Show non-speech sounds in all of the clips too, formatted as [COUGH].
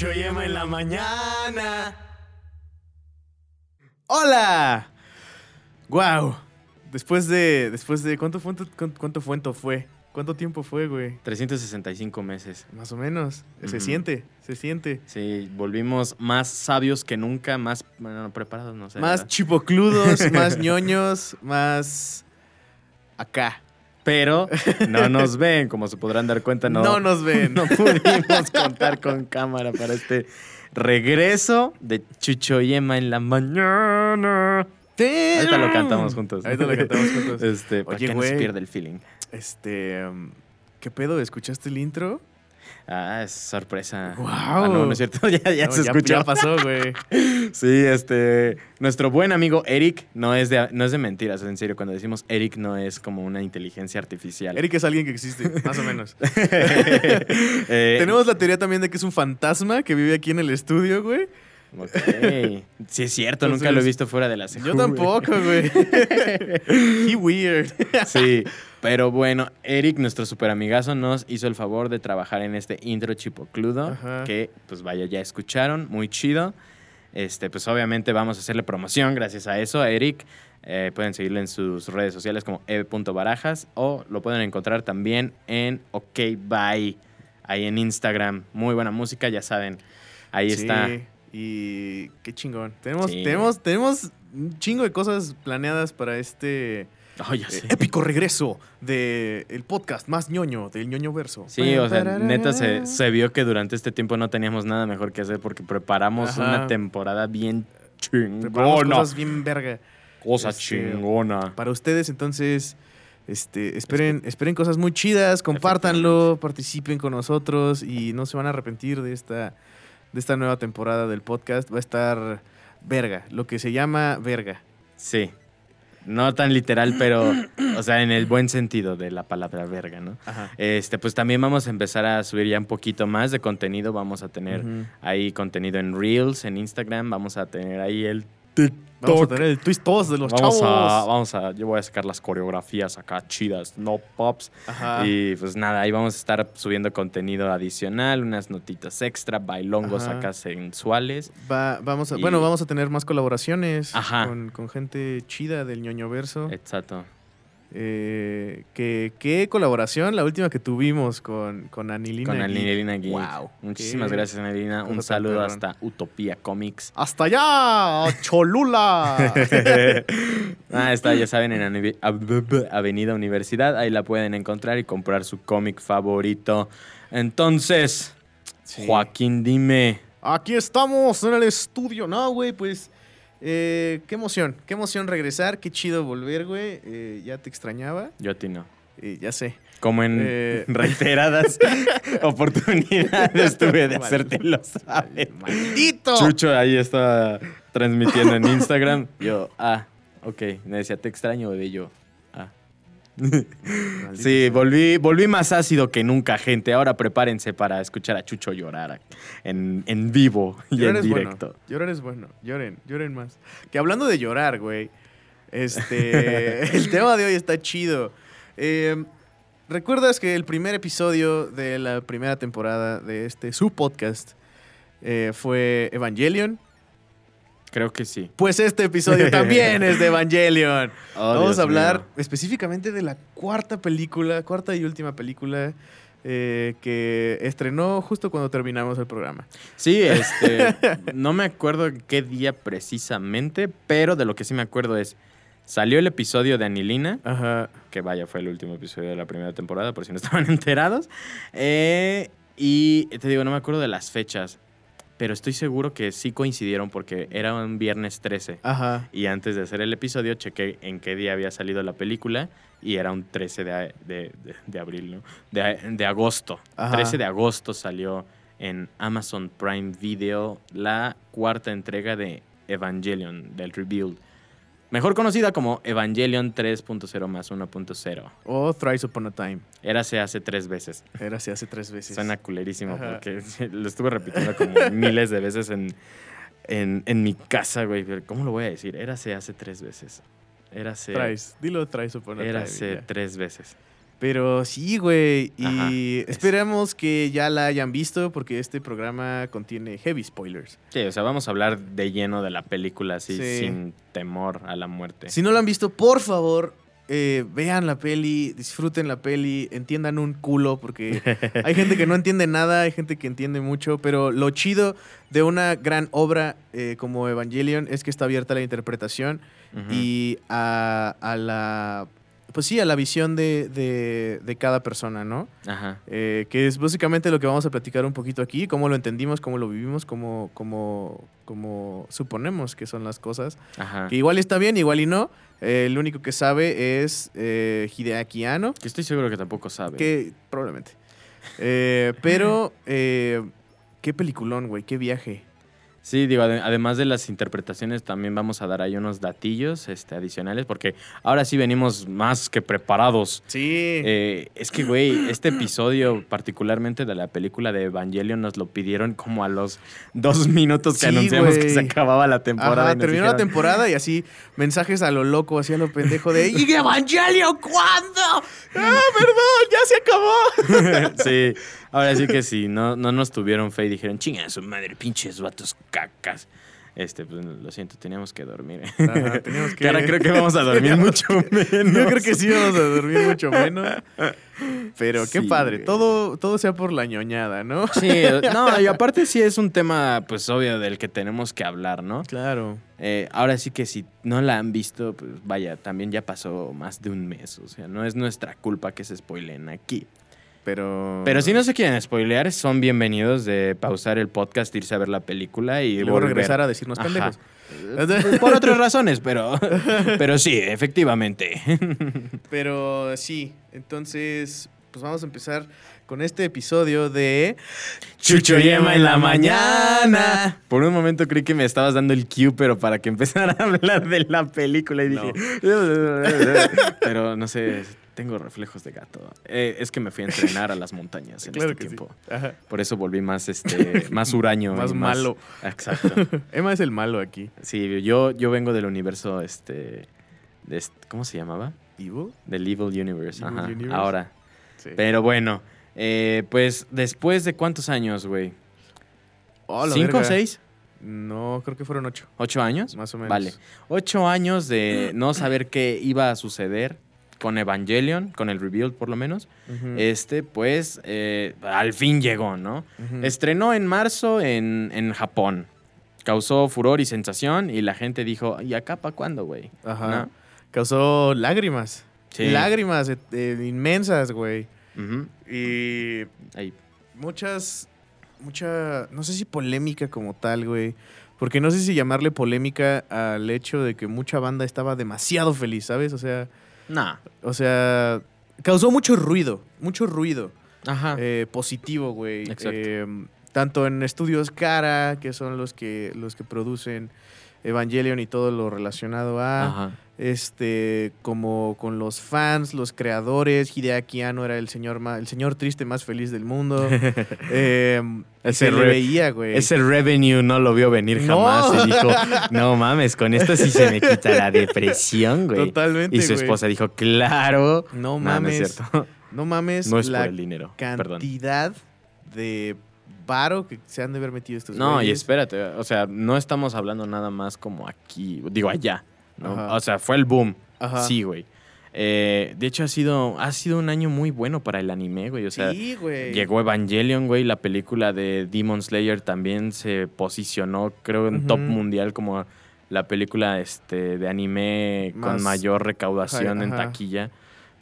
Chucho y Emma en la mañana. ¡Hola! ¡Wow! Después de. Después de. ¿Cuánto fue? ¿Cuánto fue? fue? ¿Cuánto tiempo fue, güey? 365 meses. Más o menos. Se siente, se siente. Sí, volvimos más sabios que nunca, más bueno, preparados, no sé. Más chipocludos, [LAUGHS] más ñoños, más. acá. Pero no [LAUGHS] nos ven, como se podrán dar cuenta, no, no nos ven. [LAUGHS] No pudimos contar con cámara para este regreso de Chucho y Emma en la mañana. Ahorita lo cantamos juntos. Ahorita lo cantamos juntos. [LAUGHS] Este, para que no se el feeling. Este, um, ¿qué pedo? ¿Escuchaste el intro? Ah, es sorpresa. ¡Wow! Ah, no, no es cierto, [LAUGHS] ya, ya se escuchó. Ya pasó, güey. [LAUGHS] sí, este. Nuestro buen amigo Eric no es, de, no es de mentiras, en serio. Cuando decimos Eric no es como una inteligencia artificial. Eric es alguien que existe, más o menos. [LAUGHS] Eh, Tenemos la teoría también de que es un fantasma que vive aquí en el estudio, güey. Ok. Sí, es cierto, nunca lo he visto fuera de la serie. Yo tampoco, güey. He weird. Sí. Pero bueno, Eric, nuestro super amigazo, nos hizo el favor de trabajar en este intro chipocludo. Que, pues vaya, ya escucharon. Muy chido. Este, pues obviamente vamos a hacerle promoción gracias a eso, a Eric. Eh, pueden seguirle en sus redes sociales como eve.barajas o lo pueden encontrar también en OK Bye, ahí en Instagram. Muy buena música, ya saben. Ahí sí, está. Y qué chingón. Tenemos, tenemos, tenemos un chingo de cosas planeadas para este eh, épico regreso del el podcast más ñoño, del ñoño verso. Sí, o sea, neta se, vio que durante este tiempo no teníamos nada mejor que hacer porque preparamos una temporada bien chingona. cosas bien verga. Cosa este, chingona. Para ustedes, entonces, este, esperen, esperen cosas muy chidas, compártanlo, participen con nosotros y no se van a arrepentir de esta, de esta nueva temporada del podcast. Va a estar verga, lo que se llama verga. Sí. No tan literal, pero, o sea, en el buen sentido de la palabra verga, ¿no? Este, pues también vamos a empezar a subir ya un poquito más de contenido. Vamos a tener ahí contenido en Reels, en Instagram. Vamos a tener ahí el Vamos a tener el twist todos de los vamos chavos. A, vamos a, yo voy a sacar las coreografías acá chidas, no pops. Y pues nada, ahí vamos a estar subiendo contenido adicional, unas notitas extra, bailongos acá sensuales. vamos a, Bueno, vamos a tener más colaboraciones con, con, gente chida del ñoño verso. Exacto. Eh, ¿qué, colaboración? La última que tuvimos con, con Anilina Con Anilina Geek. Wow. Muchísimas gracias, Anilina. Un saludo hasta Utopía Comics. ¡Hasta allá! ¡Cholula! [LAUGHS] ah, está, ya saben, en Avenida Universidad. Ahí la pueden encontrar y comprar su cómic favorito. Entonces, Joaquín, dime. Aquí estamos en el estudio. No, güey, pues eh, qué emoción, qué emoción regresar, qué chido volver, güey. Eh, ya te extrañaba. Yo a ti no. ya sé. Como en eh, reiteradas [LAUGHS] oportunidades tuve de hacerte lo saber. ¡Maldito! Chucho ahí está transmitiendo en Instagram. Yo, ah, ok. Me decía, te extraño, bebé. Yo, sí, volví, volví más ácido que nunca, gente. Ahora prepárense para escuchar a Chucho llorar en, vivo y en directo. Bueno. Llorar es bueno. Lloren, lloren más. Que hablando de llorar, güey. Este. [LAUGHS] el tema de hoy está chido. Eh, ¿Recuerdas que el primer episodio de la primera temporada de este su podcast eh, fue Evangelion? Creo que sí. Pues este episodio también es de [LAUGHS] Evangelion. Oh, Vamos a hablar específicamente de la cuarta película, cuarta y última película eh, que estrenó justo cuando terminamos el programa. Sí, [LAUGHS] este, no me acuerdo qué día precisamente, pero de lo que sí me acuerdo es, salió el episodio de Anilina, Ajá. que vaya, fue el último episodio de la primera temporada, por si no [LAUGHS] estaban enterados. Eh, y te digo, no me acuerdo de las fechas pero estoy seguro que sí coincidieron porque era un viernes 13. Ajá. Y antes de hacer el episodio chequé en qué día había salido la película y era un 13 de, de, de, abril, ¿no? De, agosto. 13 de agosto salió en Amazon Prime Video la cuarta entrega de Evangelion, del Rebuild. Mejor conocida como Evangelion 3.0 más 1.0. O Thrice Upon a Time. Érase hace tres veces. Érase hace tres veces. Suena culerísimo porque [LAUGHS] lo estuve repitiendo como miles de veces en, en, mi casa, güey. ¿Cómo lo voy a decir? Érase hace tres veces. Érase. Thrice. Dilo Thrice Upon a Time. Érase tres veces. Pero sí, güey. Y esperamos que ya la hayan visto porque este programa contiene heavy spoilers. Sí, o sea, vamos a hablar de lleno de la película así, sin temor a la muerte. Si no la han visto, por favor, eh, vean la peli, disfruten la peli, entiendan un culo, porque [LAUGHS] hay gente que no entiende nada, hay gente que entiende mucho, pero lo chido de una gran obra eh, como Evangelion es que está abierta la interpretación y a, a la pues sí, a la visión de, de, cada persona, ¿no? Ajá. Eh, que es básicamente lo que vamos a platicar un poquito aquí, cómo lo entendimos, cómo lo vivimos, cómo, cómo, cómo suponemos que son las cosas. Ajá. Que igual está bien, igual y no. Eh, el único que sabe es eh, Hideaki Anno. Que estoy seguro que tampoco sabe. Que probablemente. Eh, pero, [LAUGHS] qué peliculón, güey, qué viaje. Sí, digo, además de las interpretaciones, también vamos a dar ahí unos datillos este, adicionales, porque ahora sí venimos más que preparados. Sí. Eh, es que, güey, este episodio, particularmente de la película de Evangelion, nos lo pidieron como a los dos minutos que anunciamos que se acababa la temporada. Ajá, terminó la temporada y así mensajes a lo loco, así a lo pendejo de ¿Y Evangelion cuándo? [LAUGHS] ¡Ah, perdón! ¡Ya se acabó! [LAUGHS] sí. Ahora sí que sí, no, no nos tuvieron fe y dijeron, chinga su madre, pinches vatos cacas. Este, pues lo siento, teníamos que dormir. Ajá, teníamos que... ahora creo que vamos a dormir [LAUGHS] mucho menos. Yo creo que sí vamos a dormir mucho menos. Pero qué padre, todo, todo sea por la ñoñada, ¿no? Sí, no, y aparte sí es un tema, pues obvio, del que tenemos que hablar, ¿no? Claro. Eh, ahora sí que si no la han visto, pues vaya, también ya pasó más de un mes, o sea, no es nuestra culpa que se spoilen aquí. Pero... Pero si no se quieren spoilear, son bienvenidos de pausar el podcast, irse a ver la película y, luego regresar a decirnos pendejos. Por otras razones, pero, pero sí, efectivamente. Pero sí, entonces, pues vamos a empezar con este episodio de Chucho Yema en la mañana. Por un momento creí que me estabas dando el cue, pero para que empezara a hablar de la película y dije, [LAUGHS] pero no sé, tengo reflejos de gato. Eh, es que me fui a entrenar a las montañas [LAUGHS] en este tiempo. Por eso volví más, este, más huraño. más malo. exacto. [LAUGHS] Emma es el malo aquí. Sí, yo, yo vengo del universo, este, de, ¿cómo se llamaba? Evil. Del Evil Universe. Ajá. Ahora. Pero bueno, eh, pues después de cuántos años, güey. Oh, ¿Cinco o seis? No, creo que fueron ocho. ¿Ocho años? Más o menos. Vale. Ocho años de no saber qué iba a suceder con Evangelion, con el reveal por lo menos, este, pues eh, al fin llegó, ¿no? Estrenó en marzo en, en, Japón. Causó furor y sensación y la gente dijo, ¿y acá para cuándo, güey? Ajá. Causó lágrimas. Sí. Lágrimas eh, eh, inmensas, güey. Y hay muchas, mucha, no sé si polémica como tal, güey. Porque no sé si llamarle polémica al hecho de que mucha banda estaba demasiado feliz, ¿sabes? O sea, no. O sea, causó mucho ruido, mucho ruido. Ajá. Eh, positivo, güey. Exacto. Eh, tanto en estudios Cara, que son los que, los que producen Evangelion y todo lo relacionado a. Ajá este, como con los fans, los creadores. Hideaki Anno era el señor, el señor triste más feliz del mundo. [LAUGHS] eh, ese veía, güey. Ese revenue no lo vio venir jamás. Y dijo, [LAUGHS] no mames, con esto sí se me quita la depresión, güey. Totalmente, Y su esposa dijo, claro. No mames. No, mames. No es la por el dinero. Cantidad de que se han de haber metido estos No, y espérate, o sea, no estamos hablando nada más como aquí, digo allá. O sea, fue el boom. Sí, güey. Eh, de hecho, ha sido, ha sido un año muy bueno para el anime, güey. O sea, llegó Evangelion, güey. La película de Demon Slayer también se posicionó, creo, en top mundial como la película este, de anime con mayor recaudación en taquilla.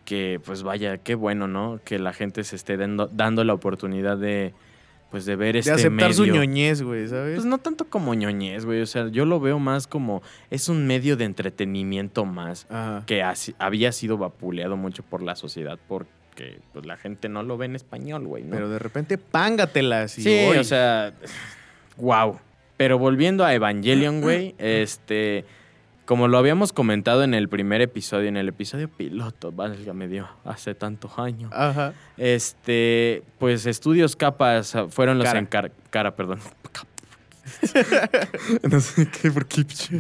Que, pues vaya, qué bueno, ¿no? Que la gente se esté dando la oportunidad de, pues de ver este de aceptar su ñoñez, güey, ¿sabes? Pues no tanto como ñoñez, güey, o sea, yo lo veo más como es un medio de entretenimiento más que había sido vapuleado mucho por la sociedad porque pues la gente no lo ve en español, güey, ¿no? Pero de repente pángatelas Sí, o sea, wow. Pero volviendo a Evangelion, [CLEARS THROAT] güey, este como lo habíamos comentado en el primer episodio, en el episodio piloto, me dio hace tantos años. Ajá. Este, pues estudios capas fueron los encargados. Cara, perdón. [LAUGHS] no sé qué por Kipch.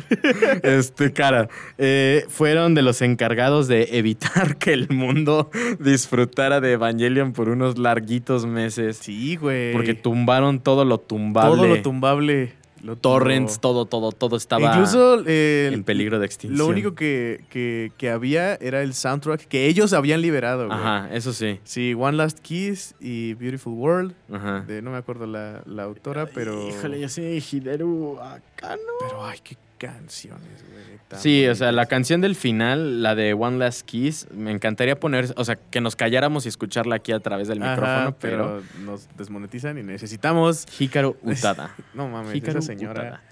Este, cara, eh, fueron de los encargados de evitar que el mundo disfrutara de Evangelion por unos larguitos meses. Sí, güey. Porque tumbaron todo lo tumbable. Todo lo tumbable. Lo Torrents, todo, todo, todo estaba Incluso, eh, en peligro de extinción. Lo único que, que, que, había era el soundtrack que ellos habían liberado. Güey. Ajá, eso sí. Sí, One Last Kiss y Beautiful World. Ajá. De, no me acuerdo la, la autora, pero. Híjole, yo sé, Hideru Akano. Pero ay, qué canciones, güey. Sí, o sea, la canción del final, la de One Last Kiss, me encantaría poner, o sea, que nos calláramos y escucharla aquí a través del micrófono, pero... nos desmonetizan y necesitamos... Hikaru Utada. [LAUGHS] no mames, Hikaru esa señora...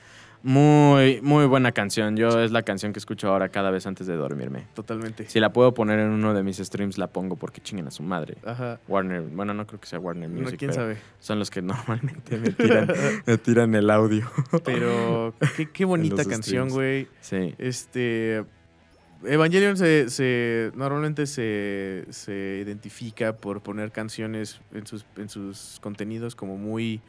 Muy, muy buena canción. Yo es la canción que escucho ahora cada vez antes de dormirme. Totalmente. Si la puedo poner en uno de mis streams, la pongo porque chinguen a su madre. Ajá. Warner, bueno, no creo que sea Warner Music. No, quién sabe. Son los que [LAUGHS] normalmente me [LAUGHS] tiran, me tiran el audio. Pero qué, bonita canción, güey. Sí. Este. Evangelion se, normalmente se, se, identifica por poner canciones en sus, en sus contenidos como muy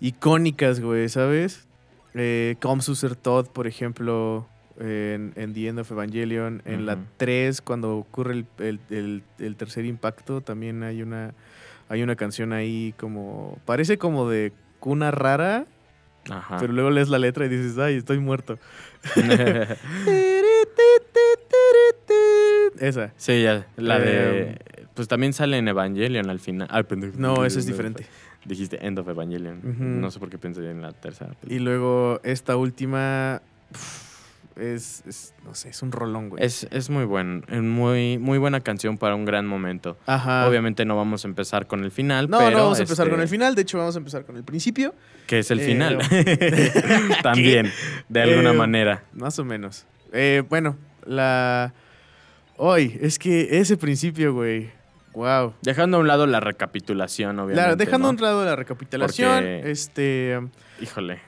icónicas, güey, ¿sabes? Eh, Comsuser Todd, por ejemplo, en, The End of Evangelion. En la 3, cuando ocurre el, tercer impacto, también hay una, hay una canción ahí como... Parece como de cuna rara, pero luego lees la letra y dices, ay, estoy muerto. [LAUGHS] Esa. Sí, ya. La de... Em, pues también sale en Evangelion al final. no, esa es diferente. Dijiste End of Evangelion. No sé por qué pensé en la tercera. Y luego esta última es, no sé, es un rolón, güey. Es, es muy buen, muy, muy buena canción para un gran momento. Ajá. Obviamente no vamos a empezar con el final, no, pero... No, vamos a empezar con el este final. De hecho, vamos a empezar con el principio. Que es el final. Eh, [LAUGHS] [LAUGHS] También, de alguna eh, manera. Más o menos. Eh, bueno, la... Hoy, es que ese principio, güey Wow. Dejando a un lado la recapitulación, obviamente. Claro, dejando a un lado la recapitulación, este... Híjole.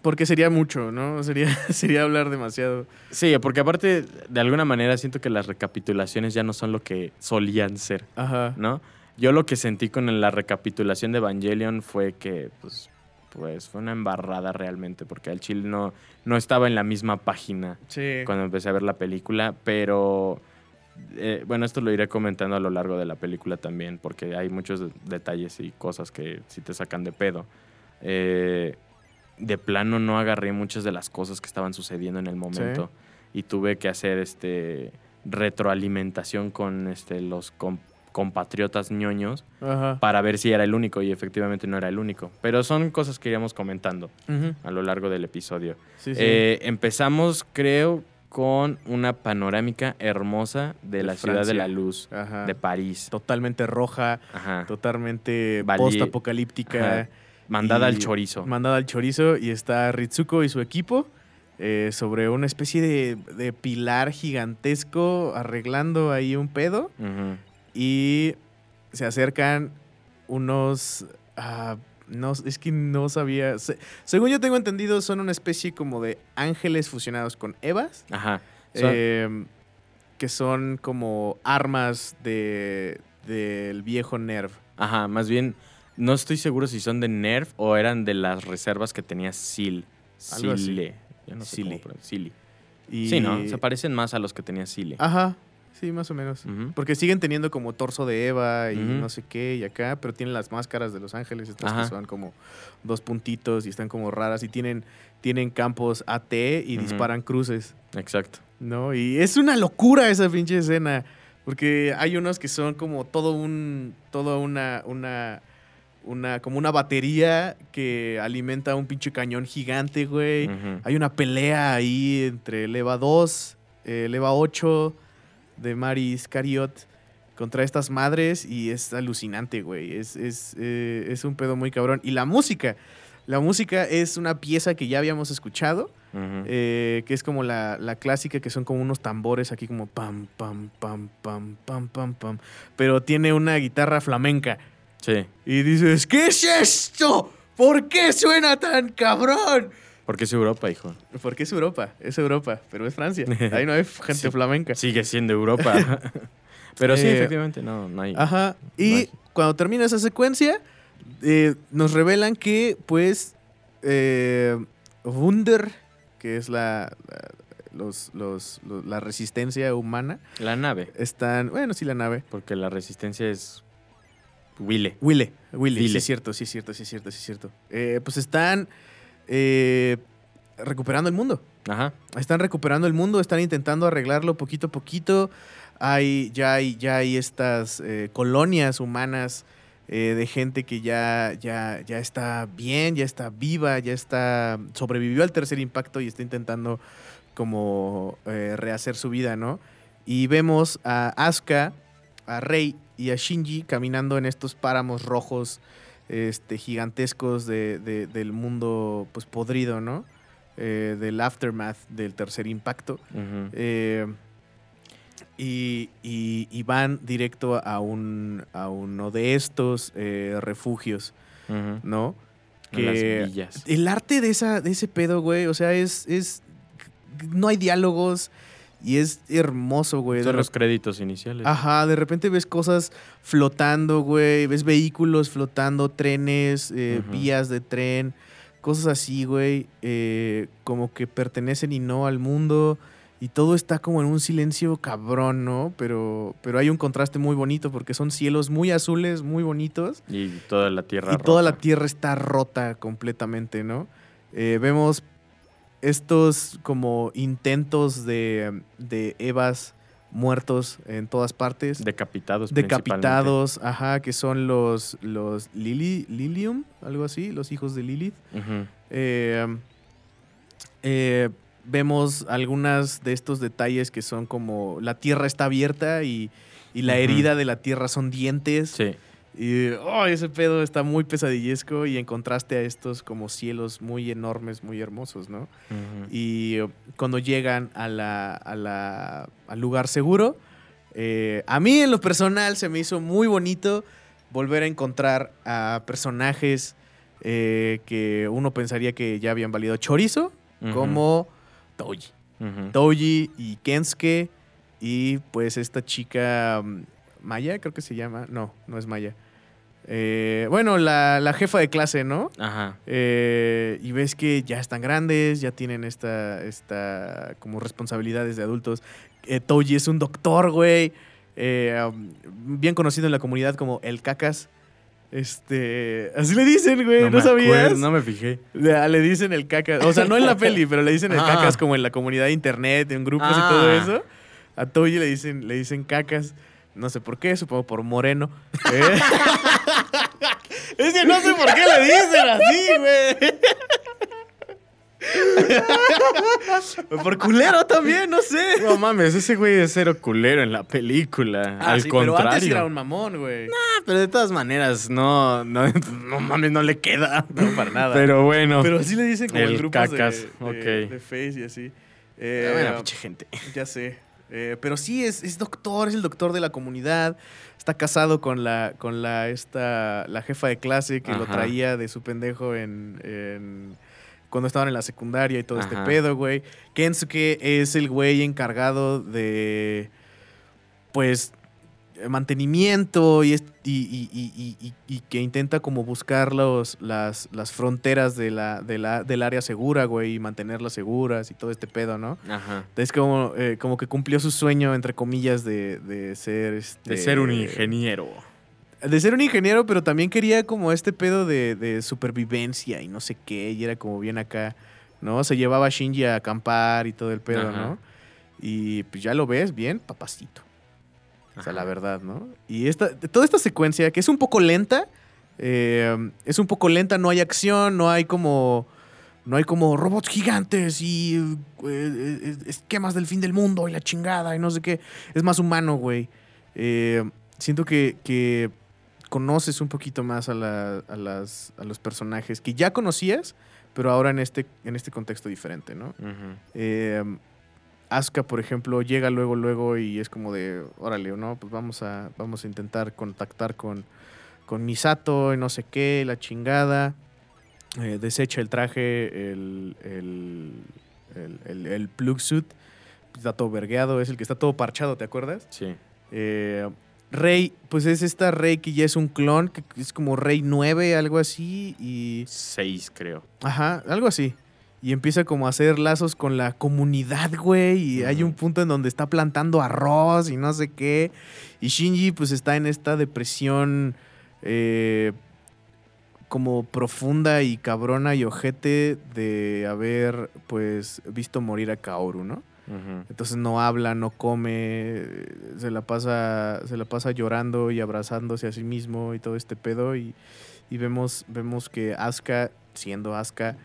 Porque sería mucho, ¿no? Sería, [LAUGHS] sería hablar demasiado. Sí, porque aparte, de alguna manera, siento que las recapitulaciones ya no son lo que solían ser. Ajá. ¿No? Yo lo que sentí con la recapitulación de Evangelion fue que, pues, pues fue una embarrada realmente, porque el chile no, no estaba en la misma página cuando empecé a ver la película, pero eh, bueno, esto lo iré comentando a lo largo de la película también, porque hay muchos detalles y cosas que sí te sacan de pedo. Eh, de plano no agarré muchas de las cosas que estaban sucediendo en el momento y tuve que hacer este retroalimentación con este, los compatriotas ñoños para ver si era el único y efectivamente no era el único. Pero son cosas que iríamos comentando a lo largo del episodio. Eh, empezamos, creo, con una panorámica hermosa de, la ciudad de la luz, de París. Totalmente roja, totalmente post-apocalíptica. Mandada al chorizo. Mandada al chorizo y está Ritsuko y su equipo eh, sobre una especie de, pilar gigantesco arreglando ahí un pedo. Y se acercan unos... Ah, no, es que no sabía. según yo tengo entendido, son una especie como de ángeles fusionados con Evas. Ajá. Em, que son como armas de del viejo Nerv. Ajá, más bien, no estoy seguro si son de Nerv o eran de las reservas que tenía Sil. Sile. Yo no sé Cómo. Sí, ¿no? Se parecen más a los que tenía Sile. Ajá. Sí, más o menos. Porque siguen teniendo como torso de Eva y no sé qué y acá, pero tienen las máscaras de Los Ángeles, estas que son como dos puntitos y están como raras y tienen, tienen campos AT y disparan cruces. Exacto. ¿No? Y es una locura esa pinche escena. Porque hay unos que son como todo un. toda una. una. una. como una batería que alimenta un pinche cañón gigante, güey. Hay una pelea ahí entre el EVA 2, el EVA 8 de Maris Cariot contra estas madres y es alucinante, güey. Es, eh, es, un pedo muy cabrón. Y la música. La música es una pieza que ya habíamos escuchado, eh, que es como la, clásica, que son como unos tambores aquí como pam, pam, pam, pam, pam, pam, pam. Pero tiene una guitarra flamenca. Sí. Y dices, ¿qué es esto? ¿Por qué suena tan cabrón? Porque es Europa, hijo. Porque es Europa, es Europa, pero es Francia. Ahí no hay [LAUGHS] gente flamenca. Sigue siendo Europa. [LAUGHS] [LAUGHS] pero sí, eh, efectivamente, no, no hay. Ajá. Y cuando termina esa secuencia, eh, nos revelan que, pues, eh, Wunder, que es la, la- los, los- los- la resistencia humana, La nave, están, bueno, sí, la nave. porque la resistencia es Wille. Wille, Wille, sí es cierto, sí es cierto, sí es cierto, sí es cierto. Eh, pues están eh, recuperando el mundo. Ajá. Están recuperando el mundo, están intentando arreglarlo poquito a poquito. Hay, ya, hay, ya hay estas eh, colonias humanas eh, de gente que ya, ya, ya está bien, ya está viva, ya está. sobrevivió al tercer impacto y está intentando como eh, rehacer su vida, ¿no? Y vemos a Asuka, a Rei y a Shinji caminando en estos páramos rojos este, gigantescos de- de- del mundo pues podrido, ¿no? Eh, del aftermath del tercer impacto. Eh, y, y- y van directo a, un, a uno de estos eh, refugios. ¿no? En las Que villas. el arte de, esa, de ese pedo, güey, o sea, es, es... No hay diálogos y es hermoso, güey. De Son los créditos iniciales. Ajá, de repente ves cosas flotando, güey. Ves vehículos flotando, trenes, eh, vías de tren, cosas así, güey. eh, como que pertenecen y no al mundo. Y todo está como en un silencio cabrón, ¿no? Pero, pero hay un contraste muy bonito porque son cielos muy azules, muy bonitos. Y toda la tierra Y toda la tierra está rota completamente, ¿no? Eh, vemos estos como intentos de, de Evas muertos en todas partes. Decapitados. Decapitados, ajá, que son los, los Lili, Lilium, algo así, los hijos de Lilith. Ujú. Eh, eh, vemos algunas de estos detalles que son como la tierra está abierta y, y la herida de la tierra son dientes. Sí. Y oh, ese pedo está muy pesadillesco y en contraste a estos como cielos muy enormes, muy hermosos, ¿no? Y cuando llegan a la, a la- al lugar seguro, eh, a mí en lo personal se me hizo muy bonito volver a encontrar a personajes eh, que uno pensaría que ya habían valido chorizo, como Toji. Ujú. Toji y Kensuke y pues esta chica mm, Maya, creo que se llama. No, no es Maya. Eh, bueno, la, la jefa de clase, ¿no? Ajá. Eh, y ves que ya están grandes, ya tienen esta, esta como responsabilidades de adultos. Eh, Toji es un doctor, güey. bien conocido en la comunidad como el cacas. Este, así le dicen, güey, ¿no, sabías? acuerdo, no me fijé. Le, le dicen el cacas, o sea, no en la [LAUGHS] peli, pero le dicen el Ah. cacas como en la comunidad de internet, en grupos y Ah. todo eso. A Toji le dicen, le dicen cacas. No sé por qué, supongo por moreno. [LAUGHS] ¿eh? es que no sé por qué le dicen así, güey. por culero también, no sé. No mames, ese güey es cero culero en la película. Ah, Al sí, pero contrario. antes era un mamón, güey. Ah, pero de todas maneras, no, no, no mames, no le queda. No, para nada. Pero bueno. Pero así le dicen como El grupos de- cacas, de, ok. de Face y así. Ah, Eh, bueno, pinche gente. Ya sé. Eh, pero sí, es, es doctor, es el doctor de la comunidad. Está casado con la, con la, esta, la jefa de clase que lo traía de su pendejo en, en- cuando estaban en la secundaria y todo este pedo, güey. Kensuke es el güey encargado de, pues, mantenimiento y, que intenta como buscar los, las, las fronteras de la, de la, del área segura, güey, y mantenerlas seguras y todo este pedo, ¿no? Ajá. Es como, eh, como que cumplió su sueño, entre comillas, de, de ser... Este, De ser un ingeniero. De ser un ingeniero, pero también quería como este pedo de, de supervivencia y no sé qué, y era como bien acá, ¿no? Se llevaba a Shinji a acampar y todo el pedo, Ajá. ¿no? Y pues ya lo ves bien, papacito. O sea, la verdad, ¿no? Y esta, toda esta secuencia, que es un poco lenta, eh, es un poco lenta, no hay acción, no hay como... No hay como robots gigantes y eh, eh, esquemas del fin del mundo y la chingada y no sé qué. Es más humano, güey. Eh, siento que, que conoces un poquito más a, la- a las, a los personajes que ya conocías, pero ahora en este, en este contexto diferente, ¿no? Eh, Asuka, por ejemplo, llega luego, luego y es como de, órale, ¿no? Pues vamos a, vamos a intentar contactar con, con Misato y no sé qué, la chingada. Eh, desecha el traje, el, el, el, el, el plug suit. Está todo vergueado, es el que está todo parchado, ¿te acuerdas? Sí. Eh, Rey, pues es esta Rey que ya es un clon, que es como Rey 9, algo así, y... 6, creo. Ajá, algo así. Y empieza como a hacer lazos con la comunidad, güey, y hay un punto en donde está plantando arroz y no sé qué. Y Shinji pues está en esta depresión eh, como profunda y cabrona y ojete de haber pues visto morir a Kaoru, ¿no? Entonces no habla, no come, se la pasa, se la pasa llorando y abrazándose a sí mismo y todo este pedo. Y, vemos, vemos que Asuka, siendo Asuka,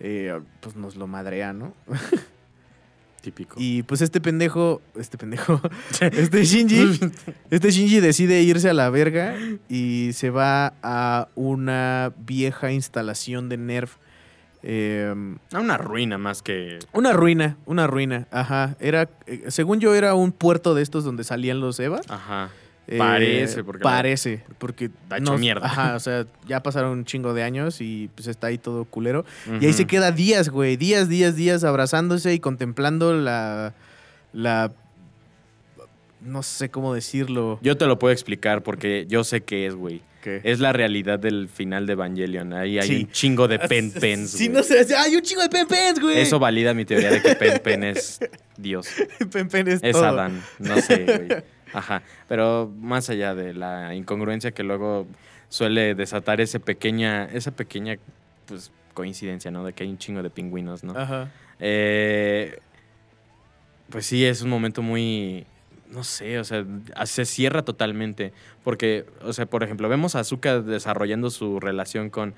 eh, pues nos lo madrea, ¿no? [LAUGHS] Típico. Y pues este pendejo, este pendejo, [LAUGHS] este Shinji, este Shinji decide irse a la verga y se va a una vieja instalación de Nerf. Em, a una ruina más que. Una ruina, una ruina. Ajá. Era, eh, según yo, era un puerto de estos donde salían los Evas. Ajá. Eh, parece, porque. Parece, porque. Está hecho mierda. Ajá, o sea, ya pasaron un chingo de años y pues está ahí todo culero. Y ahí se queda días, güey. Días, días, días abrazándose y contemplando la. La. No sé cómo decirlo. Yo te lo puedo explicar porque yo sé qué es, güey. Es la realidad del final de Evangelion. Ahí hay un chingo de [LAUGHS] pen pens. Sí, no sé. Hay un chingo de pen pens, güey. Eso valida mi teoría de que pen pen es [LAUGHS] Dios. pen pen es, es Adán. No sé, güey. Ajá. Pero más allá de la incongruencia que luego suele desatar ese pequeña, esa pequeña pues, coincidencia, ¿no? De que hay un chingo de pingüinos, ¿no? Ajá. Eh, pues sí, es un momento muy. No sé, o sea, se cierra totalmente. Porque, o sea, por ejemplo, vemos a Azuka desarrollando su relación con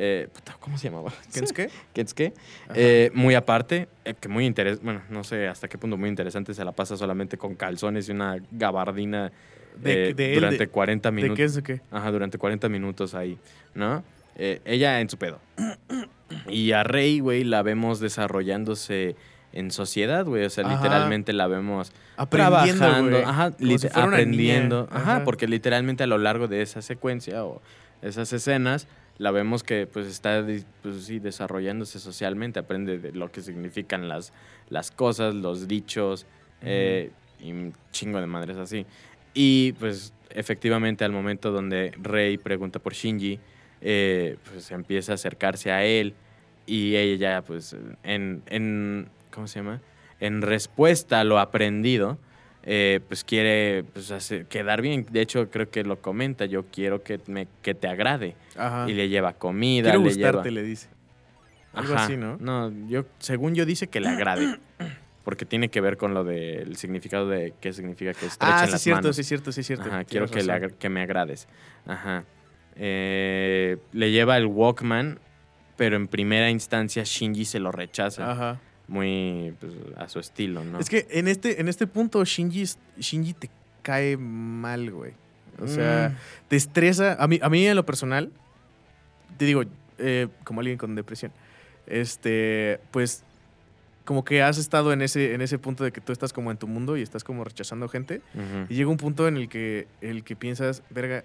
eh, ¿Cómo se llamaba? Kensuke. Kensuke. Eh, muy aparte, eh, que muy interesante, bueno, no sé hasta qué punto muy interesante se la pasa solamente con calzones y una gabardina durante 40 minutos. ¿De Kensuke? Ajá, durante 40 minutos ahí, ¿no? ella en su pedo. [COUGHS] y a Rey, güey, la vemos desarrollándose en sociedad, güey. O sea, literalmente la vemos aprendiendo, trabajando, ajá, aprendiendo. Ajá, porque literalmente a lo largo de esa secuencia o esas escenas la vemos que pues está pues, sí, desarrollándose socialmente, aprende de lo que significan las, las cosas, los dichos eh, y un chingo de madres así. Y pues efectivamente al momento donde Rey pregunta por Shinji, eh, pues empieza a acercarse a él y ella ya pues en, en ¿cómo se llama? En respuesta a lo aprendido, eh, pues quiere pues, quedar bien. De hecho, creo que lo comenta, yo quiero que, me, que te agrade. Y le lleva comida. Quiero le gustarte, le dice. Algo así, ¿no? No, yo, según yo dice que le agrade. [CLEARS THROAT] porque tiene que ver con lo del significado de qué significa que estrechen ah, sí, es cierto, sí, cierto, sí, cierto. Ajá, quiero que, le que me agrades. Ajá. Eh, le lleva el Walkman, pero en primera instancia Shinji se lo rechaza. Ajá muy pues, a su estilo, ¿no? Es que en este, en este punto Shinji, Shinji te cae mal, güey. O sea, mm. te estresa. A mí, a mí en lo personal, te digo, eh, como alguien con depresión, este, pues como que has estado en ese, en ese punto de que tú estás como en tu mundo y estás como rechazando gente. Y llega un punto en el que, el que piensas, verga,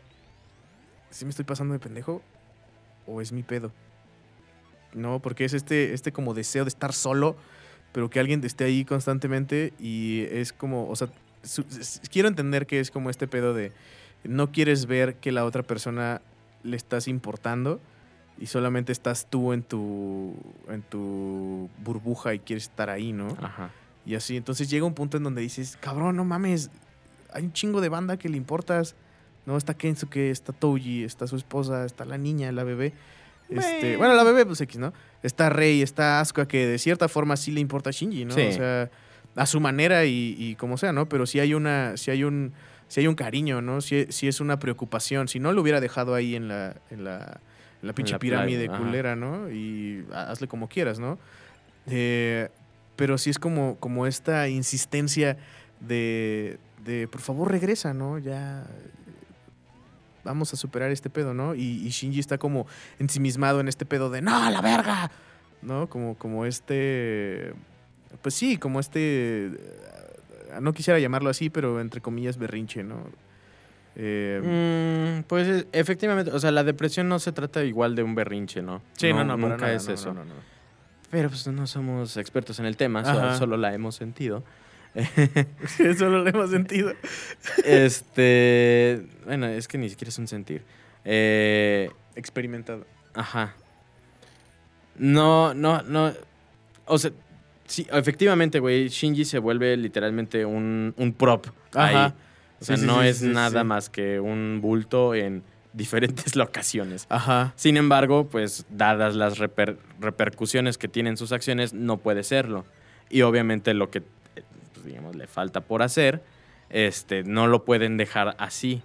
¿sí me estoy pasando de pendejo? ¿O es mi pedo? ¿No? Porque es este, este como deseo de estar solo pero que alguien esté ahí constantemente y es como, o sea, quiero entender que es como este pedo de no quieres ver que la otra persona le estás importando y solamente estás tú en tu en tu burbuja y quieres estar ahí, ¿no? Ajá. Y así, entonces llega un punto en donde dices, cabrón, no mames, hay un chingo de banda que le importas. No, está Kensuke, está Touji, está su esposa, está la niña, la bebé. Este, bueno, la bebé, pues X, ¿no? Está Rey, está Asuka, que de cierta forma sí le importa a Shinji, ¿no? O sea, a su manera y, como sea, ¿no? Pero sí hay una, sí hay un, sí hay un cariño, ¿no? Sí, es una preocupación. Si no lo hubiera dejado ahí en la, en la, en la pinche pirámide culera, ¿no? Y hazle como quieras, ¿no? Eh, pero sí es como, como esta insistencia de, de, por favor, regresa, ¿no? Ya, vamos a superar este pedo, ¿no? Y, Shinji está como ensimismado en este pedo de, no, la verga, ¿no? Como, como este, pues sí, como este, no quisiera llamarlo así, pero entre comillas berrinche, ¿no? Eh, mm, pues efectivamente, o sea, la depresión no se trata igual de un berrinche, ¿no? Sí, no, no, nunca es eso. Pero pues no somos expertos en el tema, solo, la hemos sentido. [LAUGHS] Eso no le hemos sentido. Este. Bueno, es que ni siquiera es un sentir. Eh, Experimentado. Ajá. No, no, no. O sea, sí, efectivamente, güey, Shinji se vuelve literalmente un, un prop Ajá. ahí. O sea, Sí, no sí, es nada más que un bulto en diferentes [LAUGHS] locaciones. Ajá. Sin embargo, pues dadas las reper- repercusiones que tienen sus acciones, no puede serlo. Y obviamente lo que, pues, digamos, le falta por hacer, este, no lo pueden dejar así.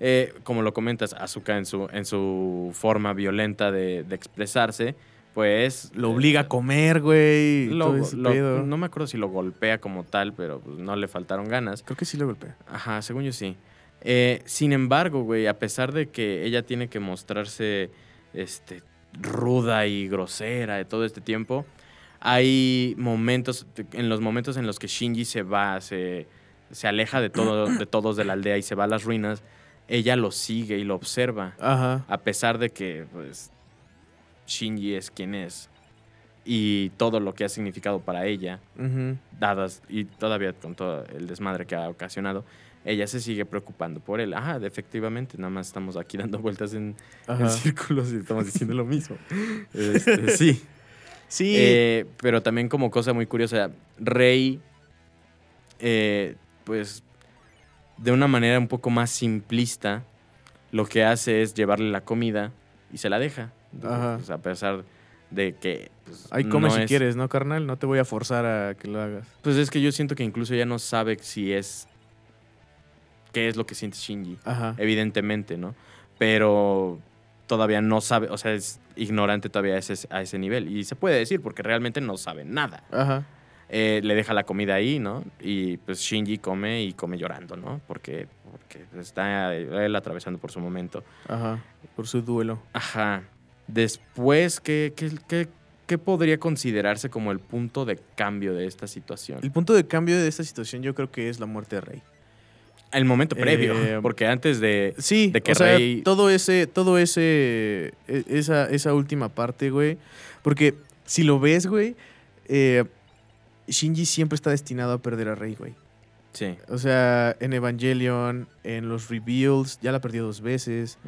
Eh, como lo comentas, Asuka en su, en su forma violenta de, de expresarse, pues... Lo obliga a comer, güey. lo- lo- no me acuerdo si lo golpea como tal, pero pues, no le faltaron ganas. Creo que sí lo golpea. Ajá, según yo sí. Eh, sin embargo, güey, a pesar de que ella tiene que mostrarse este, ruda y grosera de todo este tiempo, hay momentos, en los momentos en los que Shinji se va, se, se aleja de, todo, de todos de la aldea y se va a las ruinas, ella lo sigue y lo observa, Ajá. a pesar de que pues, Shinji es quien es y todo lo que ha significado para ella dadas y todavía con todo el desmadre que ha ocasionado, ella se sigue preocupando por él. Ajá, efectivamente, nada más estamos aquí dando vueltas en, en círculos y estamos diciendo lo mismo. [LAUGHS] Este, sí. Sí. Eh, pero también como cosa muy curiosa, Rey, eh, pues de una manera un poco más simplista, lo que hace es llevarle la comida y se la deja. Ajá. Pues, a pesar de que... pues, Ahí come no si es- quieres, ¿no, carnal? No te voy a forzar a que lo hagas. Pues es que yo siento que incluso ya no sabe si es. qué es lo que siente Shinji. Ajá. Evidentemente, ¿no? Pero todavía no sabe, o sea, es ignorante todavía a ese, a ese nivel. Y se puede decir porque realmente no sabe nada. Ajá. Eh, le deja la comida ahí, ¿no? Y pues Shinji come y come llorando, ¿no? Porque, porque está él atravesando por su momento. Ajá. Por su duelo. Ajá. Después, ¿qué, qué, qué- qué podría considerarse como el punto de cambio de esta situación? El punto de cambio de esta situación yo creo que es la muerte de Rey. El momento previo, Eh, [LAUGHS] porque antes de... Sí, De que o sea, Rey- todo ese, todo ese, e- esa, esa última parte, güey. Porque si lo ves, güey, eh, Shinji siempre está destinado a perder a Rey, güey. Sí. O sea, en Evangelion, en los reveals, ya la perdió dos veces.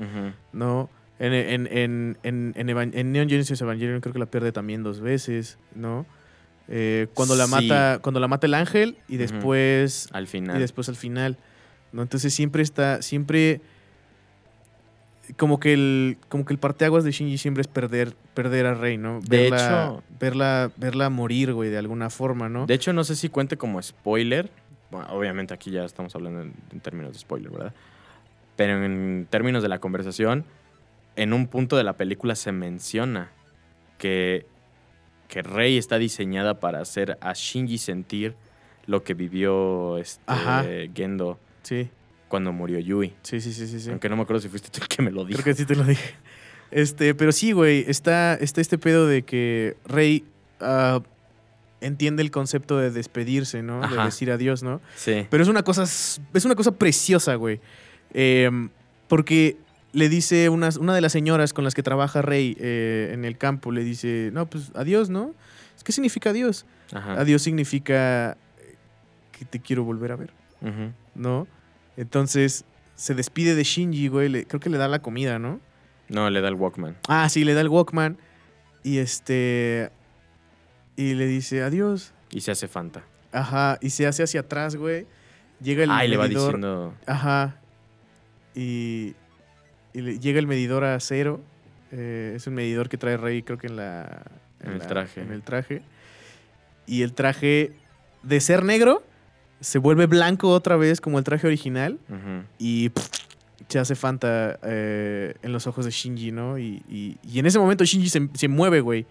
¿no? En, en, en, en, en, Neon Genesis Evangelion creo que la pierde también dos veces, ¿no? Eh, cuando la Sí. mata, cuando la mata el ángel y después Al final. y después al final. ¿No? Entonces siempre está, siempre como que el, como que el parteaguas de Shinji siempre es perder, perder a Rey, ¿no? De Verla, hecho- verla, verla morir, güey, de alguna forma, ¿no? De hecho, no sé si cuente como spoiler. Bueno, obviamente aquí ya estamos hablando en, en términos de spoiler, ¿verdad? Pero en términos de la conversación, en un punto de la película se menciona que, que Rey está diseñada para hacer a Shinji sentir lo que vivió este, Ajá. Gendo Sí, cuando murió Yui. sí, sí, sí, sí. sí. Aunque no me acuerdo si fuiste tú el que me lo dijo. Creo que sí te lo dije. Este, pero sí, güey, está, está este pedo de que Rey ah, entiende el concepto de despedirse, ¿no? De decir adiós, ¿no? Sí. Pero es una cosa, es una cosa preciosa, güey. Em, porque le dice unas- una de las señoras con las que trabaja Rey eh, en el campo, le dice, no, pues adiós, ¿no? ¿Qué significa adiós? Ajá. Adiós significa que te quiero volver a ver, Ujú. ¿No? Entonces se despide de Shinji, güey. le- creo que le da la comida, ¿no? No, le da el Walkman. Ah, sí, le da el Walkman. Y este. Y le dice adiós. Y se hace Fanta. Ajá. Y se hace hacia atrás, güey. Llega el Ah, y le va medidor. diciendo. Ajá. Y, y le- llega el medidor a cero. Eh, es un medidor que trae Rey, creo que en la. En el la- traje. En el traje. Y el traje, de ser negro, se vuelve blanco otra vez, como el traje original. Y pff, se hace Fanta eh, en los ojos de Shinji, ¿no? Y, y- y en ese momento Shinji se, se mueve, güey.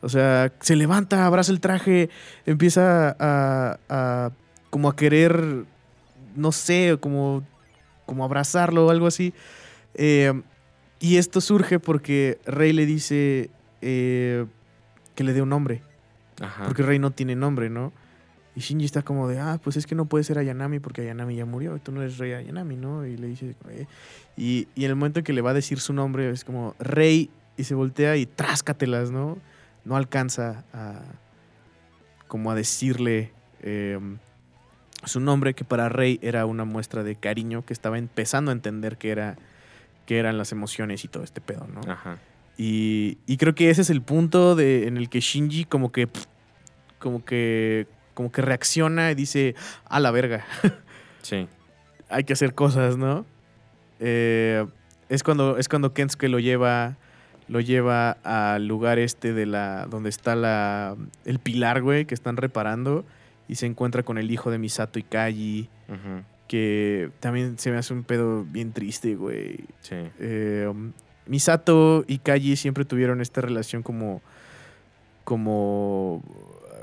O sea, se levanta, abraza el traje, empieza a, a- como a querer, no sé, como, como abrazarlo o algo así. Eh, y esto surge porque Rey le dice eh, que le dé un nombre, Ajá. porque Rey no tiene nombre, ¿no? Y Shinji está como de, ah, pues es que no puede ser Ayanami porque Ayanami ya murió, y tú no eres Rey Ayanami, ¿no? Y le dice, "Eh". y, y en el momento en que le va a decir su nombre es como Rey y se voltea y tráscatelas, ¿no? No alcanza a como a decirle eh, su nombre, que para Rey era una muestra de cariño, que estaba empezando a entender que, era, que eran las emociones y todo este pedo, ¿no? Ajá. Y, y creo que ese es el punto de, en el que Shinji como que, como que, como que reacciona y dice, a la verga, [LAUGHS] Sí. hay que hacer cosas, ¿no? Eh, es cuando, es cuando Kensuke lo lleva, lo lleva al lugar este de la, donde está la, el pilar, güey, que están reparando y se encuentra con el hijo de Misato y Kaji, Ujú. que también se me hace un pedo bien triste, güey. Sí. Eh, Misato y Kaji siempre tuvieron esta relación como. como.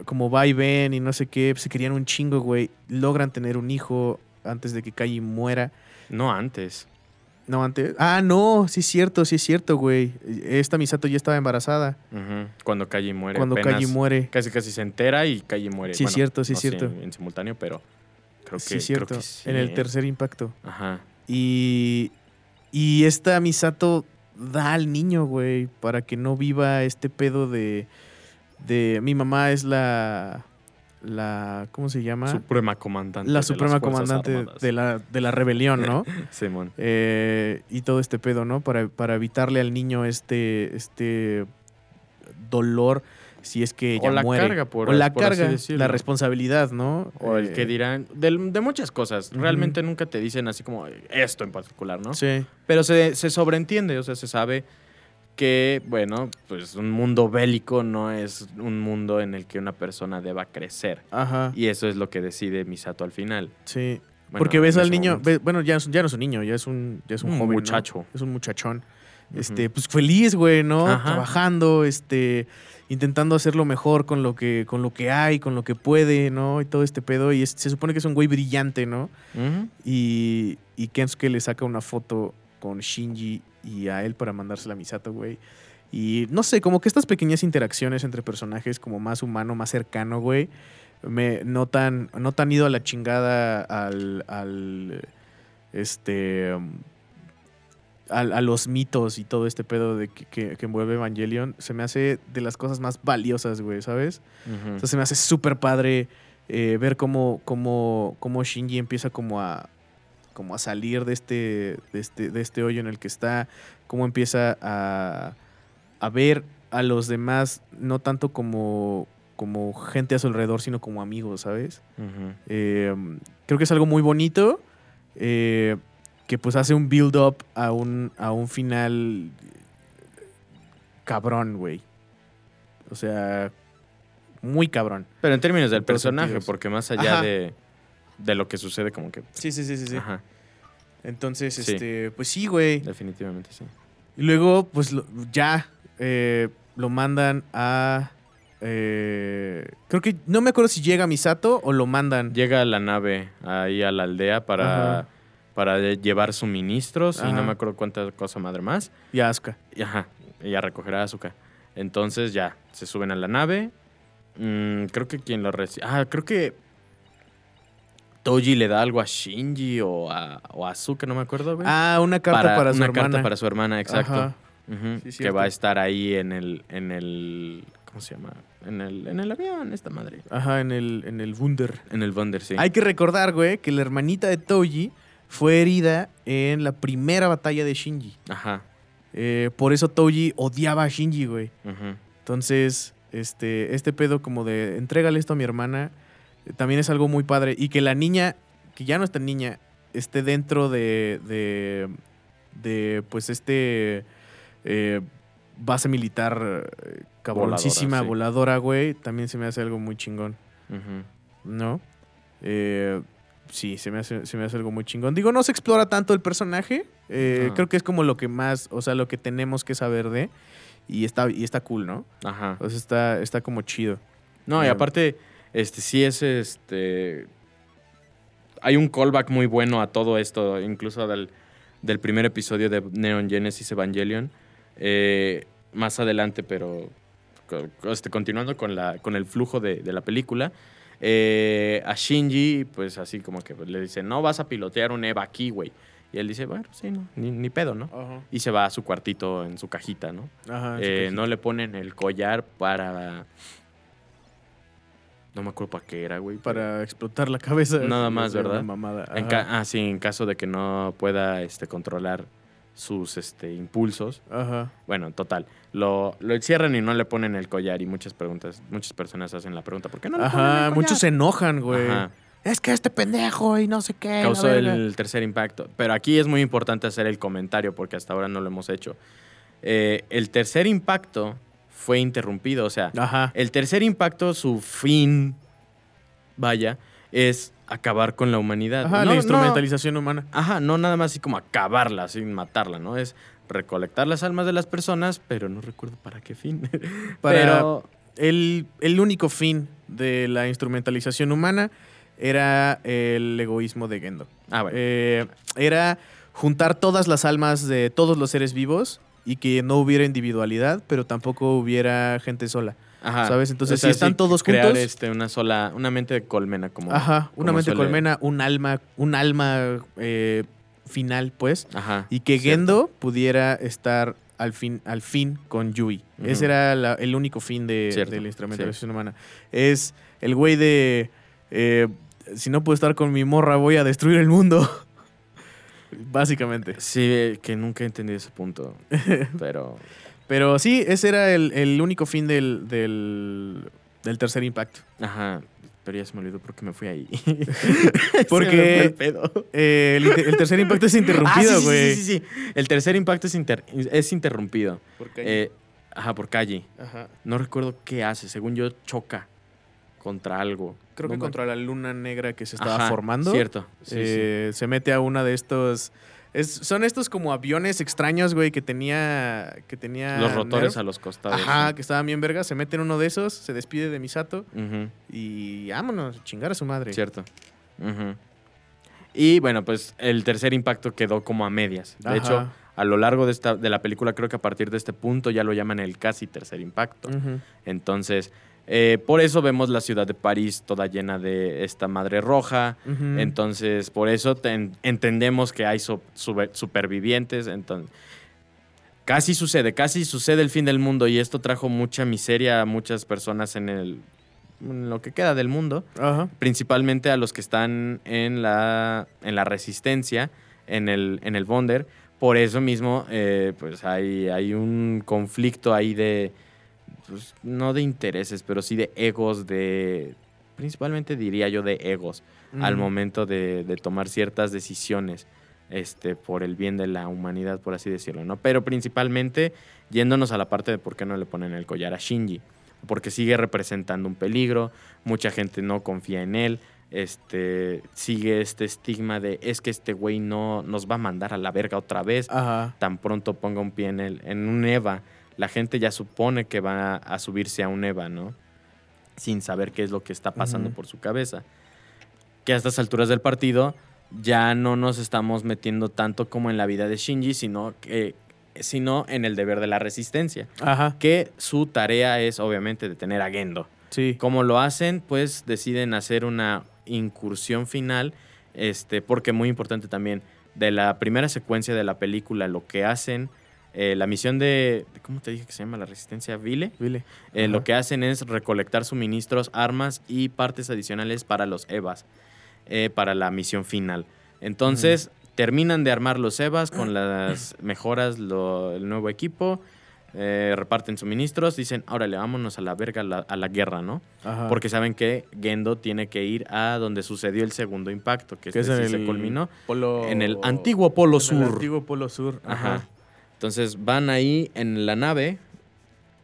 Como va y ven y no sé qué. Se querían un chingo, güey. Logran tener un hijo antes de que Kaji muera. No antes. No, antes. Ah, no, sí es cierto, sí es cierto, güey. Esta Misato ya estaba embarazada. Cuando Kaji muere. cuando Kaji muere. Casi casi se entera y Kaji muere. Sí, es cierto, sí, es no cierto. En, en simultáneo, pero creo que Sí, es cierto. creo que sí, En el ¿eh? tercer impacto. Ajá. Y. Y esta Misato da al niño, güey, para que no viva este pedo de. De. Mi mamá es la. La. ¿Cómo se llama? Suprema comandante. de la suprema comandante de la, de la rebelión, ¿no? [LAUGHS] Simón. Eh, y todo este pedo, ¿no? Para, para evitarle al niño este, este dolor si es que ella O la muere. carga, por- o la por carga, la responsabilidad, ¿no? O el Eh, que dirán, del- de, muchas cosas. Realmente nunca te dicen así como esto en particular, ¿no? Sí, Pero se, se sobreentiende, o sea, se sabe que, bueno, pues un mundo bélico no es un mundo en el que una persona deba crecer. ajá, Y eso es lo que decide Misato al final. sí. Bueno, Porque ves al niño, momento. ve- bueno, ya, ya no es un niño, ya es un, ya es un, Un joven, ¿no? muchacho. Es un muchachón. Este, pues feliz, güey, ¿no? Ajá. Trabajando, este, intentando hacerlo mejor con lo que, con lo que hay, con lo que puede, ¿no? Y todo este pedo. Y es- se supone que es un güey brillante, ¿no? Ujú. Y, y Kensuke le saca una foto con Shinji y a él para mandársela a Misato, güey. Y no sé, como que estas pequeñas interacciones entre personajes como más humano, más cercano, güey, me no tan, no tan ido a la chingada al, al este, al- a, los mitos y todo este pedo de que, que, que envuelve Evangelion, se me hace de las cosas más valiosas, güey, ¿sabes? O sea, se me hace súper padre eh, ver cómo, cómo, cómo Shinji empieza como a, como a salir de este, de, este, de este hoyo en el que está, cómo empieza a, a ver a los demás no tanto como, como gente a su alrededor, sino como amigos, ¿sabes? Eh, creo que es algo muy bonito eh, que pues hace un build-up a un, a un final cabrón, güey. O sea, muy cabrón. Pero en términos del personaje, sentidos. porque más allá Ajá. de, de lo que sucede, como que. Sí, sí, sí, sí. sí. Ajá, Entonces, Sí. este, pues sí, güey. definitivamente sí. Y luego, pues lo- ya eh, lo mandan a. eh, creo que no me acuerdo si llega a Misato o lo mandan. Llega a la nave ahí a la aldea para, Ajá. para llevar suministros y no me acuerdo cuánta cosa madre más. Y a Asuka. Y, ajá, y a recoger azúcar. Entonces ya, se suben a la nave. Mm, creo que quien lo recibe. Ah, creo que Toji le da algo a Shinji o a, o a no me acuerdo, güey. Ah, una carta para, su una hermana. carta para su hermana, exacto. Ajá. Sí, que va a estar ahí en el, en el. ¿Cómo se llama? En el, en el avión, esta madre. Ajá, en el, en el Wunder. En el Wunder, sí. Hay que recordar, güey, que la hermanita de Toji fue herida en la primera batalla de Shinji. Ajá. Eh, por eso Toji odiaba a Shinji, güey. ujú. Entonces, este, este pedo como de entrégale esto a mi hermana, también es algo muy padre. Y que la niña, que ya no está niña, esté dentro de, de, de, pues, este eh, base militar eh, cabroncísima, Voladora, sí. güey, también se me hace algo muy chingón. ¿no? Eh, sí, se me, hace, se me hace algo muy chingón. Digo, no se explora tanto el personaje. eh. Creo que es como lo que más, o sea, lo que tenemos que saber de. Y está, y está cool, ¿no? Ajá. O sea, está, está como chido. No, y Eh, aparte, este sí es este. Hay un callback muy bueno a todo esto, incluso del, del primer episodio de Neon Genesis Evangelion. Eh, más adelante, pero este, continuando con, la, con el flujo de, de la película. eh, a Shinji, pues así como que le dice, no vas a pilotear un Eva aquí, güey. Y él dice, bueno, sí, no, ni, ni pedo, ¿no? Ajá. Y se va a su cuartito en su cajita, ¿no? Ajá. Eh, no le ponen el collar para No me acuerdo para qué era, güey. Para explotar la cabeza. Nada más, Era una ¿verdad? mamada. En Ajá. ca- ah, sí, en caso de que no pueda este, controlar sus este, impulsos. Ajá. Bueno, total. Lo, lo encierran y no le ponen el collar. Y muchas preguntas, muchas personas hacen la pregunta: ¿por qué no le ponen el Ajá. collar? Muchos se enojan, güey. Ajá. Es que este pendejo y no sé qué. Causó el tercer impacto. Pero aquí es muy importante hacer el comentario porque hasta ahora no lo hemos hecho. Eh, el tercer impacto fue interrumpido. O sea, Ajá. el tercer impacto, su fin, vaya, es acabar con la humanidad. Ajá, No- la no- instrumentalización humana. Ajá, no nada más así como acabarla, sin matarla, ¿no? Es recolectar las almas de las personas, pero no recuerdo para qué fin. [LAUGHS] Para- Pero El, el único fin de la instrumentalización humana era el egoísmo de Gendo. Ah, bueno. Eh, era juntar todas las almas de todos los seres vivos y que no hubiera individualidad, pero tampoco hubiera gente sola. Ajá. ¿sabes? Entonces, si están todos crear, juntos- este, una sola, una mente de colmena, como. Ajá, una como mente suele- colmena, un alma, un alma eh, final, pues, Ajá. y que cierto. Gendo pudiera estar al fin, al fin con Yui. Ese era la- el único fin de, Cierto, de la instrumentalización humana. Es el güey de eh, si no puedo estar con mi morra, voy a destruir el mundo. [LAUGHS] Básicamente. Sí, que nunca he entendido ese punto. [LAUGHS] pero. Pero sí, ese era el, el único fin del, del, del tercer impacto. Ajá. Pero ya se me olvidó porque me fui ahí. [LAUGHS] [LAUGHS] Porque- el pedo. Eh, el, tercer impacto es Ah, interrumpido, sí, sí, güey. sí, sí, sí. El tercer impacto es, inter- es interrumpido. Eh, ajá, por calle. Ajá. No recuerdo qué hace. Según yo, choca contra algo. Creo No que me- contra la luna negra que se estaba Ajá, formando. Cierto. Sí, sí. eh, Se mete a una de estos. es- son estos como aviones extraños, güey, que tenía. Que tenía Los rotores Nerf. a los costados. Ajá, ¿no? que estaban bien vergas. Se mete en uno de esos, se despide de Misato Ujú, y vámonos, chingar a su madre. Cierto. Ujú. Y bueno, pues el tercer impacto quedó como a medias. De Ajá. hecho, a lo largo de, esta, de la película, creo que a partir de este punto ya lo llaman el casi tercer impacto. Ujú. Entonces, eh, por eso vemos la ciudad de París toda llena de esta madre roja. Entonces, por eso ten- entendemos que hay so- supervivientes. Entonces, casi sucede, casi sucede el fin del mundo y esto trajo mucha miseria a muchas personas en, el, en lo que queda del mundo, principalmente a los que están en la, en la resistencia, en el, en el Bonder. Por eso mismo, eh, pues hay, hay un conflicto ahí de, pues, no de intereses, pero sí de egos, de, principalmente diría yo de egos al momento de, de tomar ciertas decisiones este, por el bien de la humanidad, por así decirlo, ¿no? Pero principalmente yéndonos a la parte de por qué no le ponen el collar a Shinji, porque sigue representando un peligro, mucha gente no confía en él, este, sigue este estigma de es que este güey no nos va a mandar a la verga otra vez, Ajá. tan pronto ponga un pie en, el, en un EVA, la gente ya supone que va a subirse a un EVA, ¿no? Sin saber qué es lo que está pasando por su cabeza. Que a estas alturas del partido ya no nos estamos metiendo tanto como en la vida de Shinji, sino, que, sino en el deber de la resistencia. Ajá. Que su tarea es obviamente detener a Gendo. Sí. Como lo hacen, pues deciden hacer una incursión final, este, porque muy importante también, de la primera secuencia de la película, lo que hacen, eh, la misión de, ¿cómo te dije que se llama? La resistencia Vile. Vile. Eh, lo que hacen es recolectar suministros, armas y partes adicionales para los EVAs, eh, para la misión final. Entonces, terminan de armar los EVAs con las mejoras, lo- el nuevo equipo, eh, reparten suministros, dicen, órale, vámonos a la verga, a la, a la guerra, ¿no? Ajá. Porque saben que Gendo tiene que ir a donde sucedió el segundo impacto, que, este es sí el se culminó. polo- en el antiguo Polo en Sur. El antiguo Polo Sur. Ajá. Ajá. Entonces van ahí en la nave,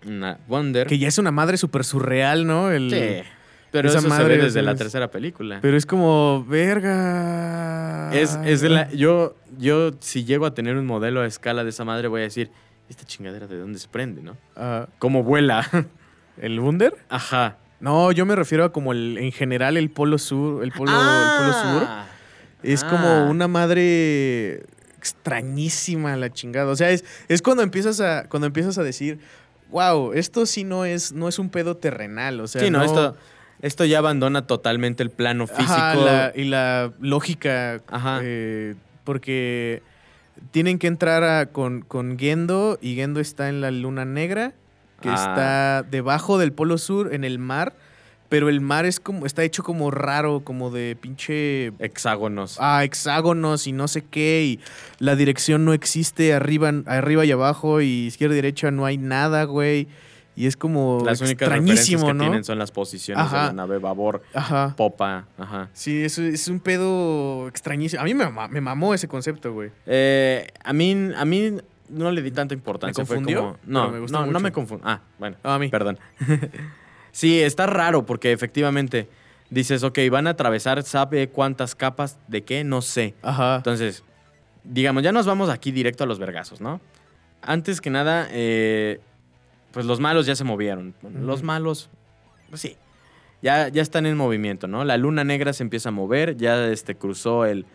una Wonder. Que ya es una madre súper surreal, ¿no? El, Sí. Pero esa eso se madre, ve desde la es- tercera película. Pero es como, verga. es, es de la. Yo, yo, si llego a tener un modelo a escala de esa madre, voy a decir, esta chingadera de dónde se prende, ¿no? Ah, ¿Cómo vuela? [LAUGHS] ¿El Wunder? Ajá. No, yo me refiero a como el, en general el Polo Sur. El Polo, el polo Sur. Ah. Es Ah. como una madre extrañísima la chingada. O sea, es, es cuando empiezas a. Cuando empiezas a decir. Wow, esto sí no es, no es un pedo terrenal. O sea, sí, no, esto, esto ya abandona totalmente el plano físico. Ajá, la- y la lógica. Ajá. eh, porque tienen que entrar a- con, con Gendo y Gendo está en la luna negra, que Ah. está debajo del polo sur, en el mar. Pero el mar es como, está hecho como raro, como de pinche... Hexágonos. Ah, hexágonos y no sé qué, y la dirección no existe arriba, arriba y abajo, y izquierda y derecha no hay nada, güey. Y es como Las únicas extrañísimo, que ¿no? tienen son las posiciones Ajá. de la nave, babor, Ajá. popa, ajá. Sí, es, es un pedo extrañísimo. A mí me, me mamó ese concepto, güey. Eh, a mí, a mí no le di tanta importancia. ¿Me Fue confundió? como- no, me no, no me confundo. Ah, bueno. A mí. Perdón. [LAUGHS] sí, está raro porque efectivamente dices, ok, van a atravesar, ¿sabe cuántas capas de qué? No sé. Ajá. Entonces, digamos, ya nos vamos aquí directo a los vergazos, ¿no? Antes que nada, eh, pues los malos ya se movieron. Bueno, Los malos, pues sí, ya, ya están en movimiento, ¿no? La luna negra se empieza a mover, ya este, cruzó el,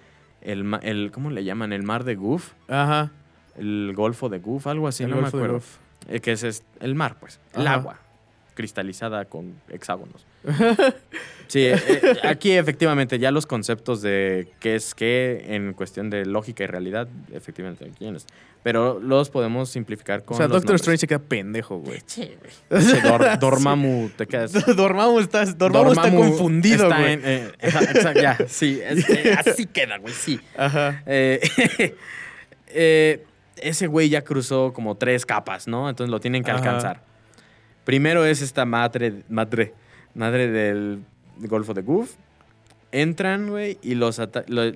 el, ¿cómo le llaman? El mar de Goof, Ajá. el golfo de Goof, algo así, El no me Golfo de acuerdo. Gough. Eh, que es, es el mar, pues, el agua cristalizada con hexágonos. [LAUGHS] Sí, eh, eh, aquí efectivamente ya los conceptos de qué es qué en cuestión de lógica y realidad, efectivamente aquí este- Pero los podemos simplificar con O sea, los Doctor nombres. Strange se queda pendejo, güey. Sí, Dor- [LAUGHS] Dormammu, te quedas... [LAUGHS] Dormammu está, Dormammu está confundido, está güey. en- eh, ya, sí, es- eh, así queda, güey, sí. Ajá. Eh, eh, ese güey ya cruzó como tres capas, ¿no? Entonces lo tienen que Ajá. alcanzar. Primero es esta madre, madre, madre del Golfo de Goof. Entran, güey, y los ata- lo-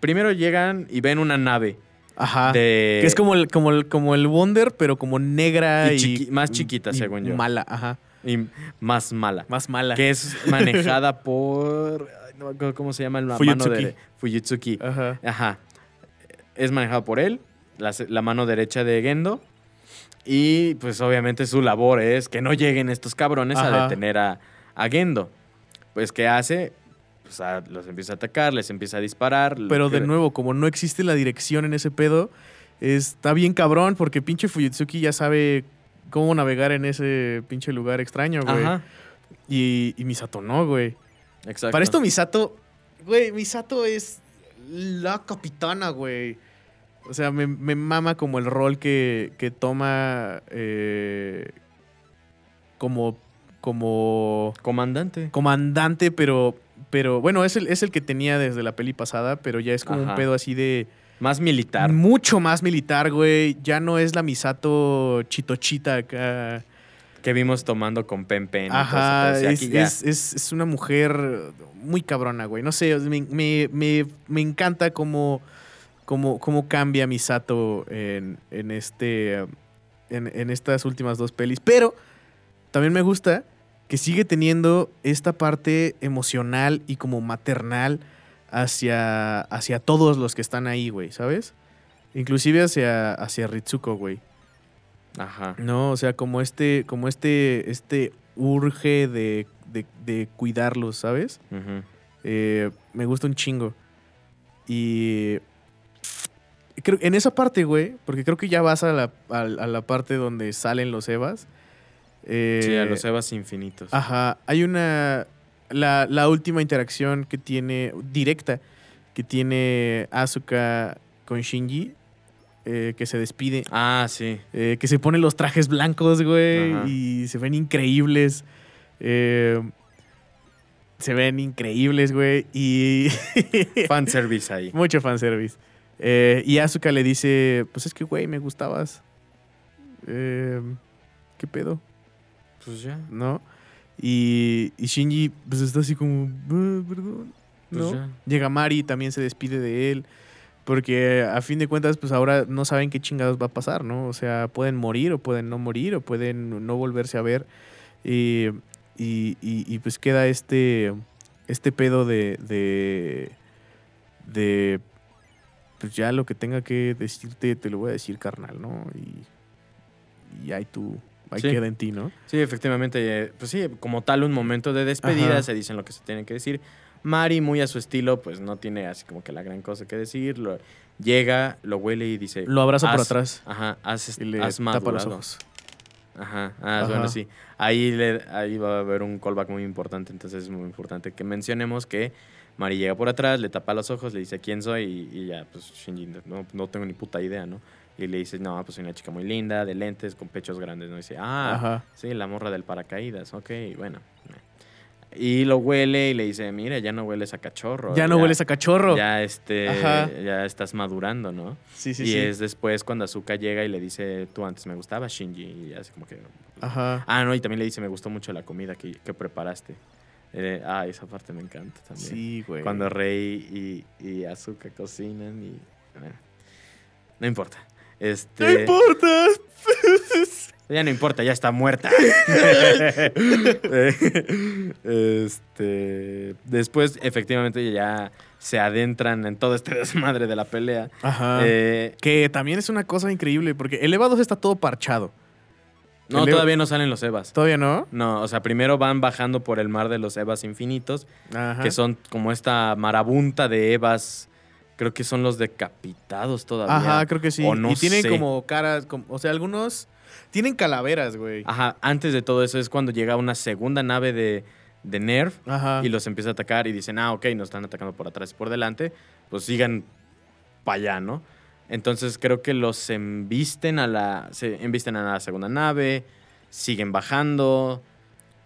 Primero llegan y ven una nave Ajá. de... Que es como el, como, el, como el Wonder, pero como negra Y y. chiqui- más chiquita, y según yo. Mala, ajá. y más mala. Más mala. Que es [LAUGHS] manejada por... No me acuerdo cómo se llama la mano Fuyutsuki. de... Fuyutsuki. Ajá. Ajá. Es manejado por él, la, la mano derecha de Gendo. Y pues obviamente su labor es que no lleguen estos cabrones a detener a, a Gendo. Pues ¿qué hace? Pues a- los empieza a atacar, les empieza a disparar. Pero de nuevo, como no existe la dirección en ese pedo, está bien cabrón porque pinche Fuyutsuki ya sabe cómo navegar en ese pinche lugar extraño, güey. Ajá, Y, y Misato no, güey. exacto. Para esto Misato, güey, Misato es la capitana, güey. O sea, me, me mama como el rol que, que toma eh, como, como Comandante. comandante, pero, pero bueno, es el, es el que tenía desde la peli pasada, pero ya es como un pedo así de Más militar. mucho más militar, güey. Ya no es la Misato chitochita acá. Que vimos tomando con Pen Pen. Ajá, es, es- es- una mujer muy cabrona, güey. No sé, me, me- me- me encanta cómo, cómo, cómo cambia Misato en, en este, en, en estas últimas dos pelis. Pero también me gusta que sigue teniendo esta parte emocional y como maternal hacia, hacia todos los que están ahí, güey, ¿sabes? Inclusive hacia, hacia Ritsuko, güey. Ajá. No, o sea, como este, como este, este urge de, de, de cuidarlos, ¿sabes? Eh, me gusta un chingo. Y creo, en esa parte, güey, porque creo que ya vas a la, a, a la parte donde salen los Evas. eh, Sí, a los Evas infinitos. Ajá, hay una, la, la última interacción que tiene, directa, que tiene Asuka con Shinji, eh, que se despide. Ah, sí. Eh, que se ponen los trajes blancos, güey, Ajá. y se ven increíbles. Eh, se ven increíbles, güey, y [LAUGHS] Fanservice ahí. mucho fanservice. Eh, y Asuka le dice, pues es que, güey, me gustabas. Eh, ¿Qué pedo? Pues ya. ¿No? Y, y Shinji, pues está así como, "Ah, perdón. Pues ¿No? ya. Llega Mari y también se despide de él. Porque a fin de cuentas, pues ahora no saben qué chingados va a pasar, ¿no? O sea, pueden morir o pueden no morir o pueden no volverse a ver. Y, y- y- y, pues queda este, este pedo de, de, de, pues ya lo que tenga que decirte, te lo voy a decir, carnal, ¿no? Y, y ahí tú, ahí Sí. queda en ti, ¿no? Sí, efectivamente, eh, pues sí, como tal un momento de despedida, Ajá. se dicen lo que se tienen que decir. Mari, muy a su estilo, pues no tiene así como que la gran cosa que decir. Lo- llega, lo huele y dice... Lo abraza por "Haz- atrás Ajá, has, y le has tapa los madurado". ojos. Ajá, ah, bueno, sí. Ahí, le, ahí va a haber un callback muy importante, entonces es muy importante que mencionemos que Mari llega por atrás, le tapa los ojos, le dice quién soy y, y ya, pues Shinji, no, no tengo ni puta idea, ¿no? Y le dice, no, pues soy una chica muy linda, de lentes, con pechos grandes, ¿no? Y dice, ah, Ajá. sí, la morra del paracaídas, ok, bueno. Y lo huele y le dice, mira, ya no hueles a cachorro. Ya no hueles a cachorro. Ya, este, Ajá. ya estás madurando, ¿no? Sí, sí, y sí. es después cuando Azuka llega y le dice, tú antes me gustaba Shinji. Y así como que... Ajá. Ah, no, y también le dice, me gustó mucho la comida que, que preparaste. Eh, ah, esa parte me encanta también. Sí, güey. Cuando Rey y, y Azuka cocinan y... bueno, no importa. Este, ¡No importa! [LAUGHS] Ya no importa, ya está muerta. [LAUGHS] este, después, efectivamente, ya se adentran en todo este desmadre de la pelea. Ajá. Eh, que también es una cosa increíble, porque el EVA 2 está todo parchado. No, todavía no salen los Evas. ¿Todavía no? No, o sea, primero van bajando por el mar de los Evas infinitos, Ajá. que son como esta marabunta de Evas. Creo que son los decapitados todavía. Ajá, creo que sí. O no y tienen sé. como caras, como- o sea, algunos tienen calaveras, güey. Ajá, antes de todo eso es cuando llega una segunda nave de, de Nerf Ajá. y los empieza a atacar y dicen, ah, ok, nos están atacando por atrás y por delante, pues sigan para allá, ¿no? Entonces creo que los embisten a la, se embisten a la segunda nave, siguen bajando.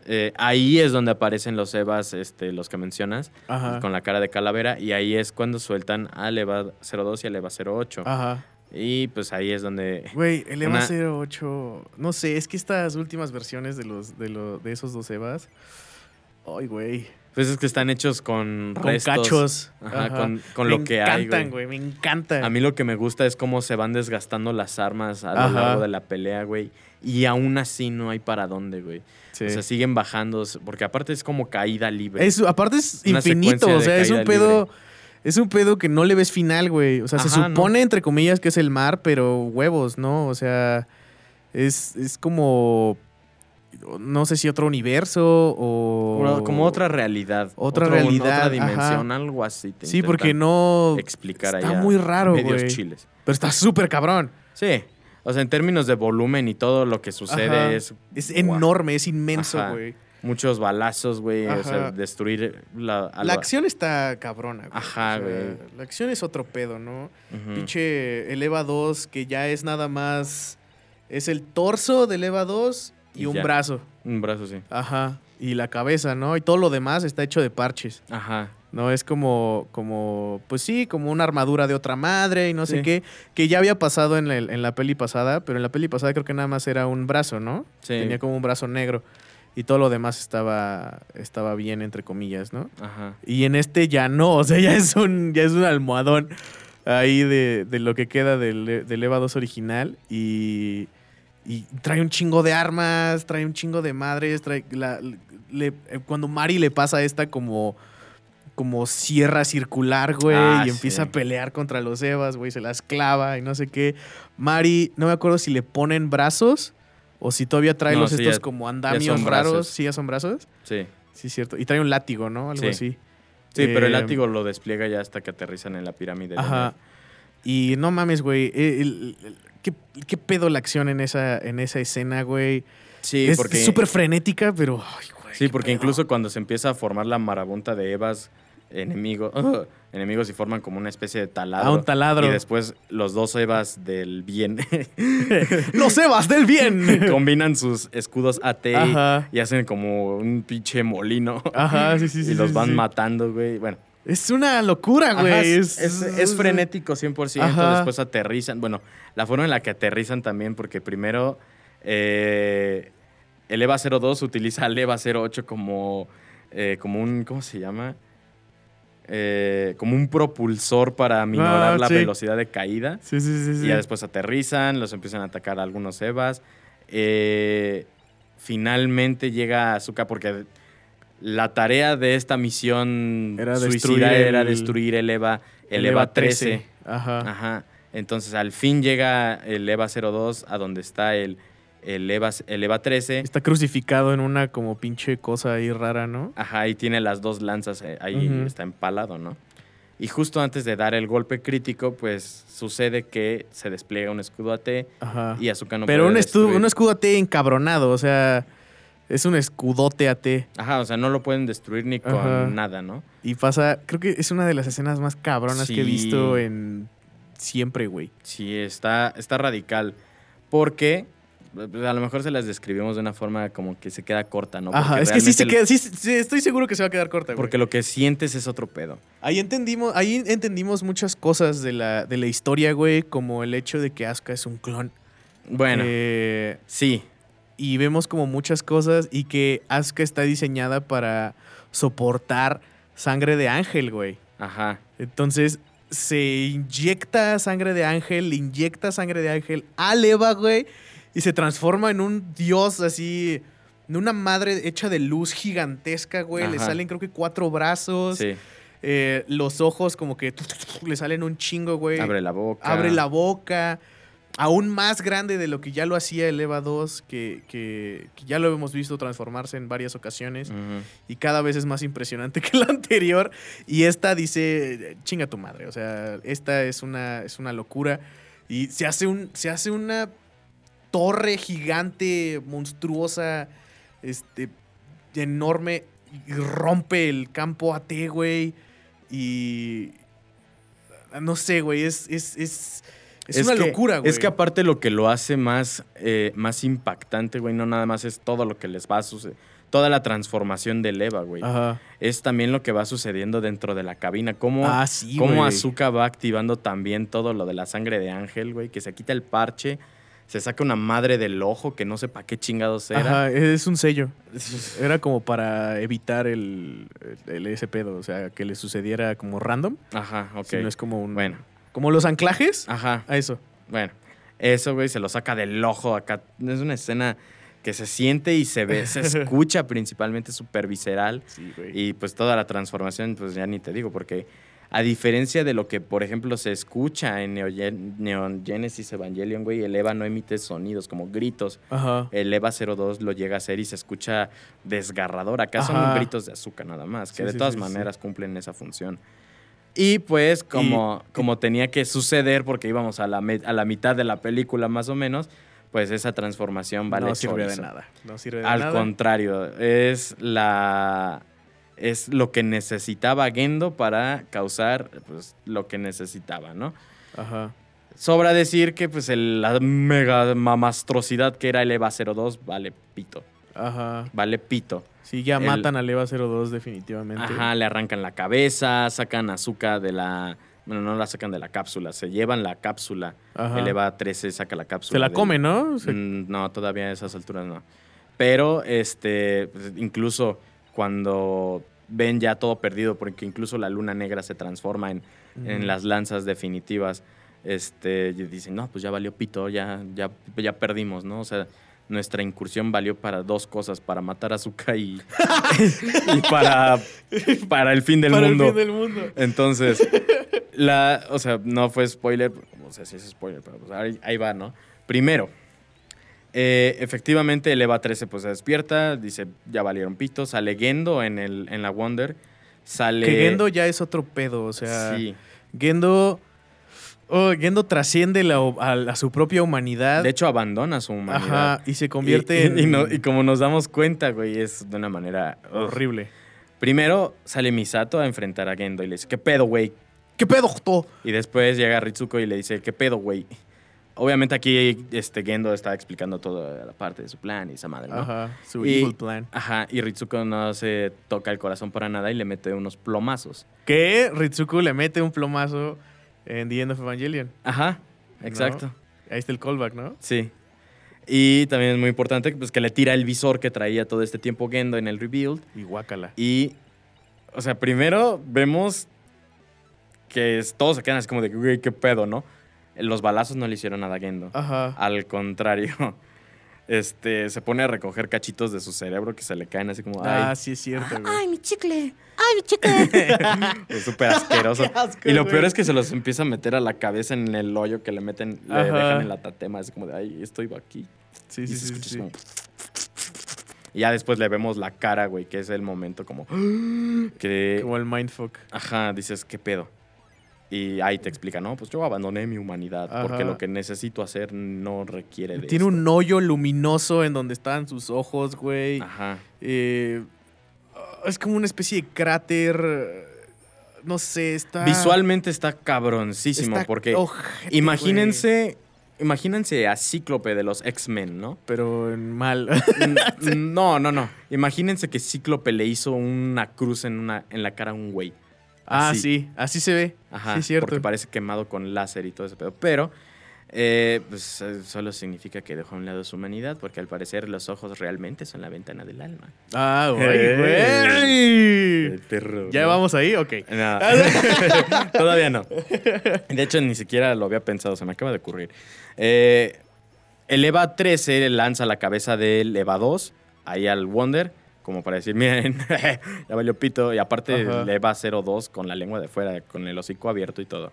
eh, ahí es donde aparecen los Evas, este, los que mencionas, Ajá. con la cara de calavera, y ahí es cuando sueltan al EVA 02 y al EVA 08. Ajá. Y pues ahí es donde... Güey, el EVA Una- 08. No sé, es que estas últimas versiones de los de, lo- de esos dos EVAs. Ay, güey. Pues es que están hechos con, Con restos. cachos. Ajá, Ajá. con, con me lo que hay, encantan, güey. Me encantan. A mí lo que me gusta es cómo se van desgastando las armas a lo Ajá. largo de la pelea, güey. Y aún así no hay para dónde, güey. Sí. O sea, siguen bajando, porque aparte es como caída libre. Es, aparte es Una infinito, o sea, es un pedo. libre. Es un pedo que no le ves final, güey. O sea, se supone, entre comillas, que es el mar, pero huevos, ¿no? O sea, es, es como. No sé si otro universo o. Como- otra realidad. Otra Otro- realidad, Otra dimensión, ajá. algo así. te Sí, porque no. Explicar está allá muy raro, medios güey. chiles. Pero está súper cabrón. Sí. O sea, en términos de volumen y todo lo que sucede Ajá. es... Es enorme, es inmenso, güey. Muchos balazos, güey. O sea, destruir la... La acción está cabrona, güey. Ajá, O sea, güey. La acción es otro pedo, ¿no? Ujú. Pinche el EVA 2, que ya es nada más. Es el torso del EVA 2 y, Y un ya. brazo. Un brazo, sí. Ajá. Y la cabeza, ¿no? Y todo lo demás está hecho de parches. Ajá. ¿No? Es como, como, pues sí, como una armadura de otra madre y no sé qué. Que ya había pasado en la, en la peli pasada, pero en la peli pasada creo que nada más era un brazo, ¿no? Sí. Tenía como un brazo negro. Y todo lo demás estaba, estaba bien, entre comillas, ¿no? Ajá. Y en este ya no, o sea, ya es un, ya es un almohadón ahí de, de lo que queda del, del EVA 2 original. Y, y trae un chingo de armas, trae un chingo de madres. Trae la- le- eh, cuando Mari le pasa esta como, como sierra circular, güey, Ah, y empieza sí. a pelear contra los Evas, güey, se las clava y no sé qué. Mari, no me acuerdo si le ponen brazos o si todavía trae No, los sí, estos ya- como andamios raros. brazos. ¿Sí ya son brazos? Sí. Sí, cierto. Y trae un látigo, ¿no? Algo Sí. así. Sí, pero el Eh, látigo lo despliega ya hasta que aterrizan en la pirámide. de Ajá. Y no mames, güey. eh, el- el- ¿qué, qué pedo la acción en esa, en esa escena, güey? Sí, es porque... súper frenética, pero. ay, güey, Sí, porque pedo. incluso cuando se empieza a formar la marabunta de Evas enemigos, [LAUGHS] enemigos y forman como una especie de taladro. Ah, un taladro. Y después los dos Evas del bien [LAUGHS] [LAUGHS] ¡Los Evas del bien! combinan sus escudos AT y- y hacen como un pinche molino. Ajá, sí, sí, sí. y los sí, van sí. matando, güey. Bueno, Es una locura, güey. Es, es, es frenético 100%. Ajá. Después aterrizan. Bueno, la forma en la que aterrizan también, porque primero eh, el EVA 02 utiliza al EVA 08 como, eh, como un. ¿Cómo se llama? Eh, como un propulsor para minorar Ah, la sí. velocidad de caída. Sí, sí, sí. Y ya después aterrizan, los empiezan a atacar algunos Evas. Eh, finalmente llega Azuka porque la tarea de esta misión Era suicida destruir era el- destruir el EVA, el EVA 13. Ajá. Ajá. Entonces al fin llega el EVA 02 a donde está el, el, EVA, el EVA 13. Está crucificado en una como pinche cosa ahí rara, ¿no? Ajá, y tiene las dos lanzas, eh, ahí está empalado, ¿no? Y justo antes de dar el golpe crítico, pues sucede que se despliega un escudo AT Ajá. y Azuka no Pero puede un, destruir. un escudo AT encabronado, o sea, es un escudote AT. Ajá, o sea, no lo pueden destruir ni con Ajá. nada, ¿no? Y pasa, creo que es una de las escenas más cabronas que he visto en siempre, güey. Sí, está, está radical. Porque a lo mejor se las describimos de una forma como que se queda corta, ¿no? Ajá, es que sí se queda, sí, sí, estoy seguro que se va a quedar corta, güey. Porque lo que sientes es otro pedo. Ahí entendimos, ahí entendimos muchas cosas de la, de la historia, güey, como el hecho de que Asuka es un clon. Bueno, Eh, sí. Y vemos como muchas cosas y que Asuka está diseñada para soportar sangre de ángel, güey. Ajá. Entonces se inyecta sangre de ángel, le inyecta sangre de ángel al Eva, güey, y se transforma en un dios así, en una madre hecha de luz gigantesca, güey. Le Ajá. salen creo que cuatro brazos. Sí. Eh, los ojos como que [LAUGHS] le salen un chingo, güey. Abre la boca. Abre la boca. Aún más grande de lo que ya lo hacía el Eva 2, que, que- que ya lo hemos visto transformarse en varias ocasiones. Y cada vez es más impresionante [LAUGHS] que la anterior. Y esta dice, chinga tu madre. O sea, esta es una, es una locura. Y se hace, un, se hace una torre gigante, monstruosa, este, enorme. Y rompe el campo AT, güey. Y... No sé, güey. Es, es, es, es, una que- locura, güey. Es que aparte lo que lo hace más, eh, más impactante, güey, no nada más es todo lo que les va a suceder. Toda la transformación del Eva, güey. Ajá. Es también lo que va sucediendo dentro de la cabina. Cómo, Ah, sí, cómo. Azúcar va activando también todo lo de la sangre de Ángel, güey. Que se quita el parche, se saca una madre del ojo que no sé para qué chingados era. Ajá, es un sello. [LAUGHS] Era como para evitar el, el- ese pedo, o sea, que le sucediera como random. Ajá, ok. Si no es como un. Bueno, Como los anclajes. ajá. A eso. Bueno, eso, güey, se lo saca del ojo acá. Es una escena que se siente y se ve, se [LAUGHS] escucha principalmente súper visceral. Sí, güey. Y pues toda la transformación, pues ya ni te digo, porque a diferencia de lo que, por ejemplo, se escucha en Neon Genesis Evangelion, güey, el Eva no emite sonidos como gritos. Ajá. El Eva 02 lo llega a hacer y se escucha desgarrador. Acá son gritos de azúcar nada más, que Sí, de sí, todas sí. maneras cumplen esa función. Y pues como, como tenía que suceder, porque íbamos a la, a la mitad de la película más o menos, pues esa transformación vale no sirve de nada. No sirve de Al nada. contrario, es la es lo que necesitaba Gendo para causar pues, lo que necesitaba, ¿no? Ajá. Sobra decir que pues el- la mega mamastrosidad que era el EVA 02 vale pito, Ajá. vale pito. Sí, ya El- matan al EVA 02 definitivamente. Ajá, le arrancan la cabeza, sacan azúcar de la... Bueno, no la sacan de la cápsula, se llevan la cápsula. Ajá. El EVA 13 saca la cápsula. Se la del- come, ¿no? Se- Mm, No, todavía a esas alturas no. Pero, este, incluso cuando ven ya todo perdido, porque incluso la luna negra se transforma en, en las lanzas definitivas, este, y dicen, no, pues ya valió pito, ya, ya, ya perdimos, ¿no? O sea, nuestra incursión valió para dos cosas, para matar a Zuka y, [LAUGHS] y para, para el fin del Para mundo. el fin del mundo. Entonces, la, o sea, no fue spoiler, o sea, sí es spoiler, pero pues ahí, ahí va, ¿no? Primero, eh, efectivamente el EVA 13 pues se despierta, dice, ya valieron pito, sale Gendo en, el, en la Wonder, sale... Que Gendo ya es otro pedo, o sea. Sí, Gendo. Oh, Gendo trasciende la- a, a su propia humanidad. de hecho abandona su humanidad. Ajá, y se convierte Y- en. y no- y como nos damos cuenta, güey, es de una manera... horrible. Primero sale Misato a enfrentar a Gendo y le dice, ¿qué pedo, güey? ¿Qué pedo, Joto? Y después llega Ritsuko y le dice, ¿qué pedo, güey? Obviamente aquí este, Gendo está explicando toda la parte de su plan y esa madre, ¿no? Ajá. Ajá, su Y- evil plan. y Ritsuko no se toca el corazón para nada y le mete unos plomazos. Que Ritsuko le mete un plomazo en The End of Evangelion. Ajá, exacto. Ahí está el callback, ¿no? Sí. Y también es muy importante pues, que le tira el visor que traía todo este tiempo Gendo en el rebuild. Y guácala. Y, o sea, primero vemos que es- todos se quedan así como de, güey, qué pedo, ¿no? Los balazos no le hicieron nada a Gendo. Ajá. Al contrario, este, se pone a recoger cachitos de su cerebro que se le caen así como, Ah, ay, sí es cierto, güey. ¡Ay, mi chicle! ¡Ay, mi chicle! [LAUGHS] es súper asqueroso. [LAUGHS] Asco, y lo güey. peor es que se los empieza a meter a la cabeza en el hoyo que le meten, le Ajá. dejan en la tatema, así como de, ay, esto iba aquí. Sí, y sí, se sí. escucha sí. como... Y ya después le vemos la cara, güey, que es el momento como... [GASPS] que... Como el mindfuck. Ajá, dices, ¿qué pedo? Y ahí te explica, no, pues yo abandoné mi humanidad porque lo que necesito hacer no requiere de Tiene esto". un hoyo luminoso en donde estaban sus ojos, güey. Ajá. Eh, es como una especie de cráter. No sé, está. Visualmente está cabroncísimo está porque ojete, imagínense imagínense a Cíclope de los X-Men, ¿no? Pero en mal. [LAUGHS] No, no, no. Imagínense que Cíclope le hizo una cruz en, una, en la cara a un güey. Ah, Así. sí, así se ve. Ajá, sí, cierto. porque parece quemado con láser y todo ese pedo. Pero, eh, pues eh, solo significa que dejó a un lado su humanidad, porque al parecer los ojos realmente son la ventana del alma. Ah, güey, güey. perro. ¿Ya vamos ahí? Ok. No. [LAUGHS] Todavía no. De hecho, ni siquiera lo había pensado, se me acaba de ocurrir. Eh, el EVA 13 lanza la cabeza del EVA 2 ahí al Wonder, como para decir, miren, [LAUGHS] ya valió pito. Y aparte, Ajá. el EVA 02 con la lengua de fuera, con el hocico abierto y todo.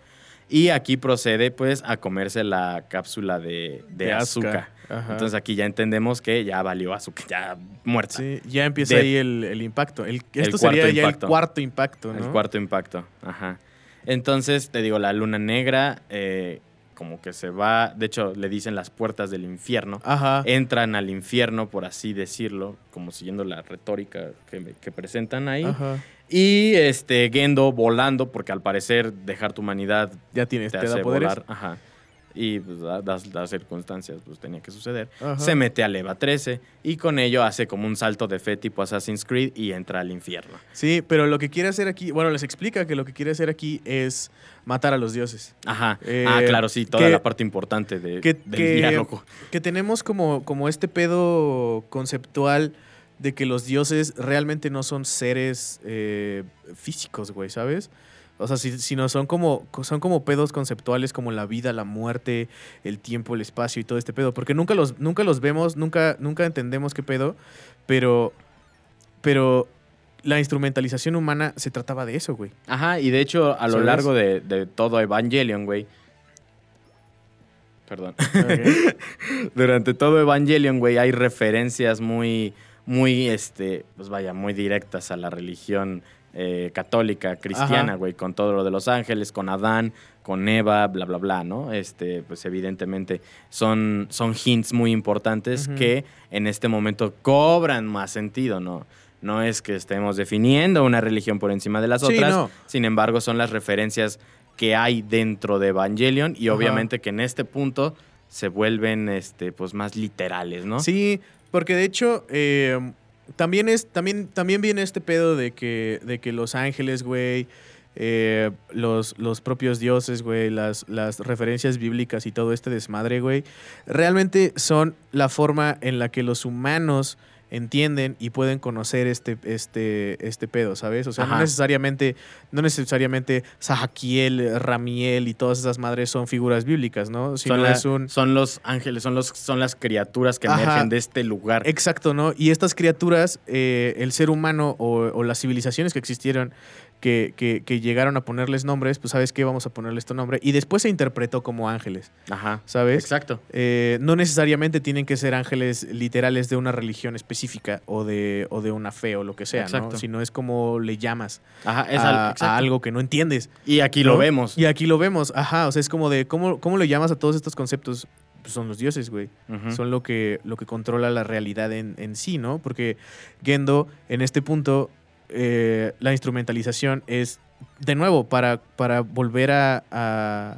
Y aquí procede, pues, a comerse la cápsula de, de, De azúcar. Ajá. Entonces aquí ya entendemos que ya valió azúcar, ya muerta. Sí, ya empieza Death. ahí el, el impacto. El- esto sería ya impacto. el cuarto impacto, ¿no? El cuarto impacto, ajá. Entonces, te digo, la luna negra eh, como que se va, de hecho, le dicen las puertas del infierno. Ajá. Entran al infierno, por así decirlo, como siguiendo la retórica que, que presentan ahí. Ajá. Y este Gendo volando, porque al parecer dejar tu humanidad Ya tienes, te, te, hace da poderes. volar. Ajá. Y pues, las circunstancias, pues tenía que suceder. Ajá. Se mete al EVA 13 y con ello hace como un salto de fe tipo Assassin's Creed y entra al infierno. Sí, pero lo que quiere hacer aquí, bueno, les explica que lo que quiere hacer aquí es matar a los dioses. Ajá. Eh, ah, claro, sí, toda que- la parte importante de, que, del que- diálogo. que tenemos como, como este pedo conceptual de que los dioses realmente no son seres eh, físicos, güey, ¿sabes? O sea, si- sino son como, son como pedos conceptuales como la vida, la muerte, el tiempo, el espacio y todo este pedo. Porque nunca los, nunca los vemos, nunca, nunca entendemos qué pedo, pero, pero la instrumentalización humana se trataba de eso, güey. Ajá, y de hecho, a lo ¿Sabes? largo de, de todo Evangelion, güey. Perdón. [LAUGHS] Durante todo Evangelion, güey, hay referencias muy, muy, este, pues vaya, muy directas a la religión eh, católica, cristiana, güey, con todo lo de los ángeles, con Adán, con Eva, bla, bla, bla, ¿no? Este, pues evidentemente son, son hints muy importantes que en este momento cobran más sentido, ¿no? No es que estemos definiendo una religión por encima de las Sí, otras, no. sin embargo, son las referencias que hay dentro de Evangelion y obviamente que en este punto se vuelven este, pues, más literales, ¿no? Sí, porque de hecho eh, también es también también viene este pedo de que de que los ángeles, güey, eh, los, los propios dioses, güey, las, las referencias bíblicas y todo este desmadre, güey, realmente son la forma en la que los humanos entienden y pueden conocer este, este, este pedo, ¿sabes? O sea, no necesariamente, no necesariamente Ramiel y todas esas madres son figuras bíblicas, ¿no? Sino son, la- es un, son los ángeles, son, los, son las criaturas que Ajá. emergen de este lugar. Exacto, ¿no? Y estas criaturas, eh, el ser humano o, o las civilizaciones que existieron, que, que- que llegaron a ponerles nombres, pues sabes qué, vamos a ponerle este nombre. Y después se interpretó como ángeles, Ajá. ¿sabes? Exacto. Eh, no necesariamente tienen que ser ángeles literales de una religión específica o de, o de una fe o lo que sea, ¿no? Exacto. Sino es como le llamas Ajá, es a, al- a exacto. algo que no entiendes. Y aquí ¿no? lo vemos. Y aquí lo vemos, ajá, o sea, es como de, ¿cómo, cómo le llamas a todos estos conceptos? Pues son los dioses, güey son lo que, lo que controla la realidad en, en sí, ¿no? Porque Gendo, en este punto, eh, la instrumentalización es, de nuevo, para, para volver a, a-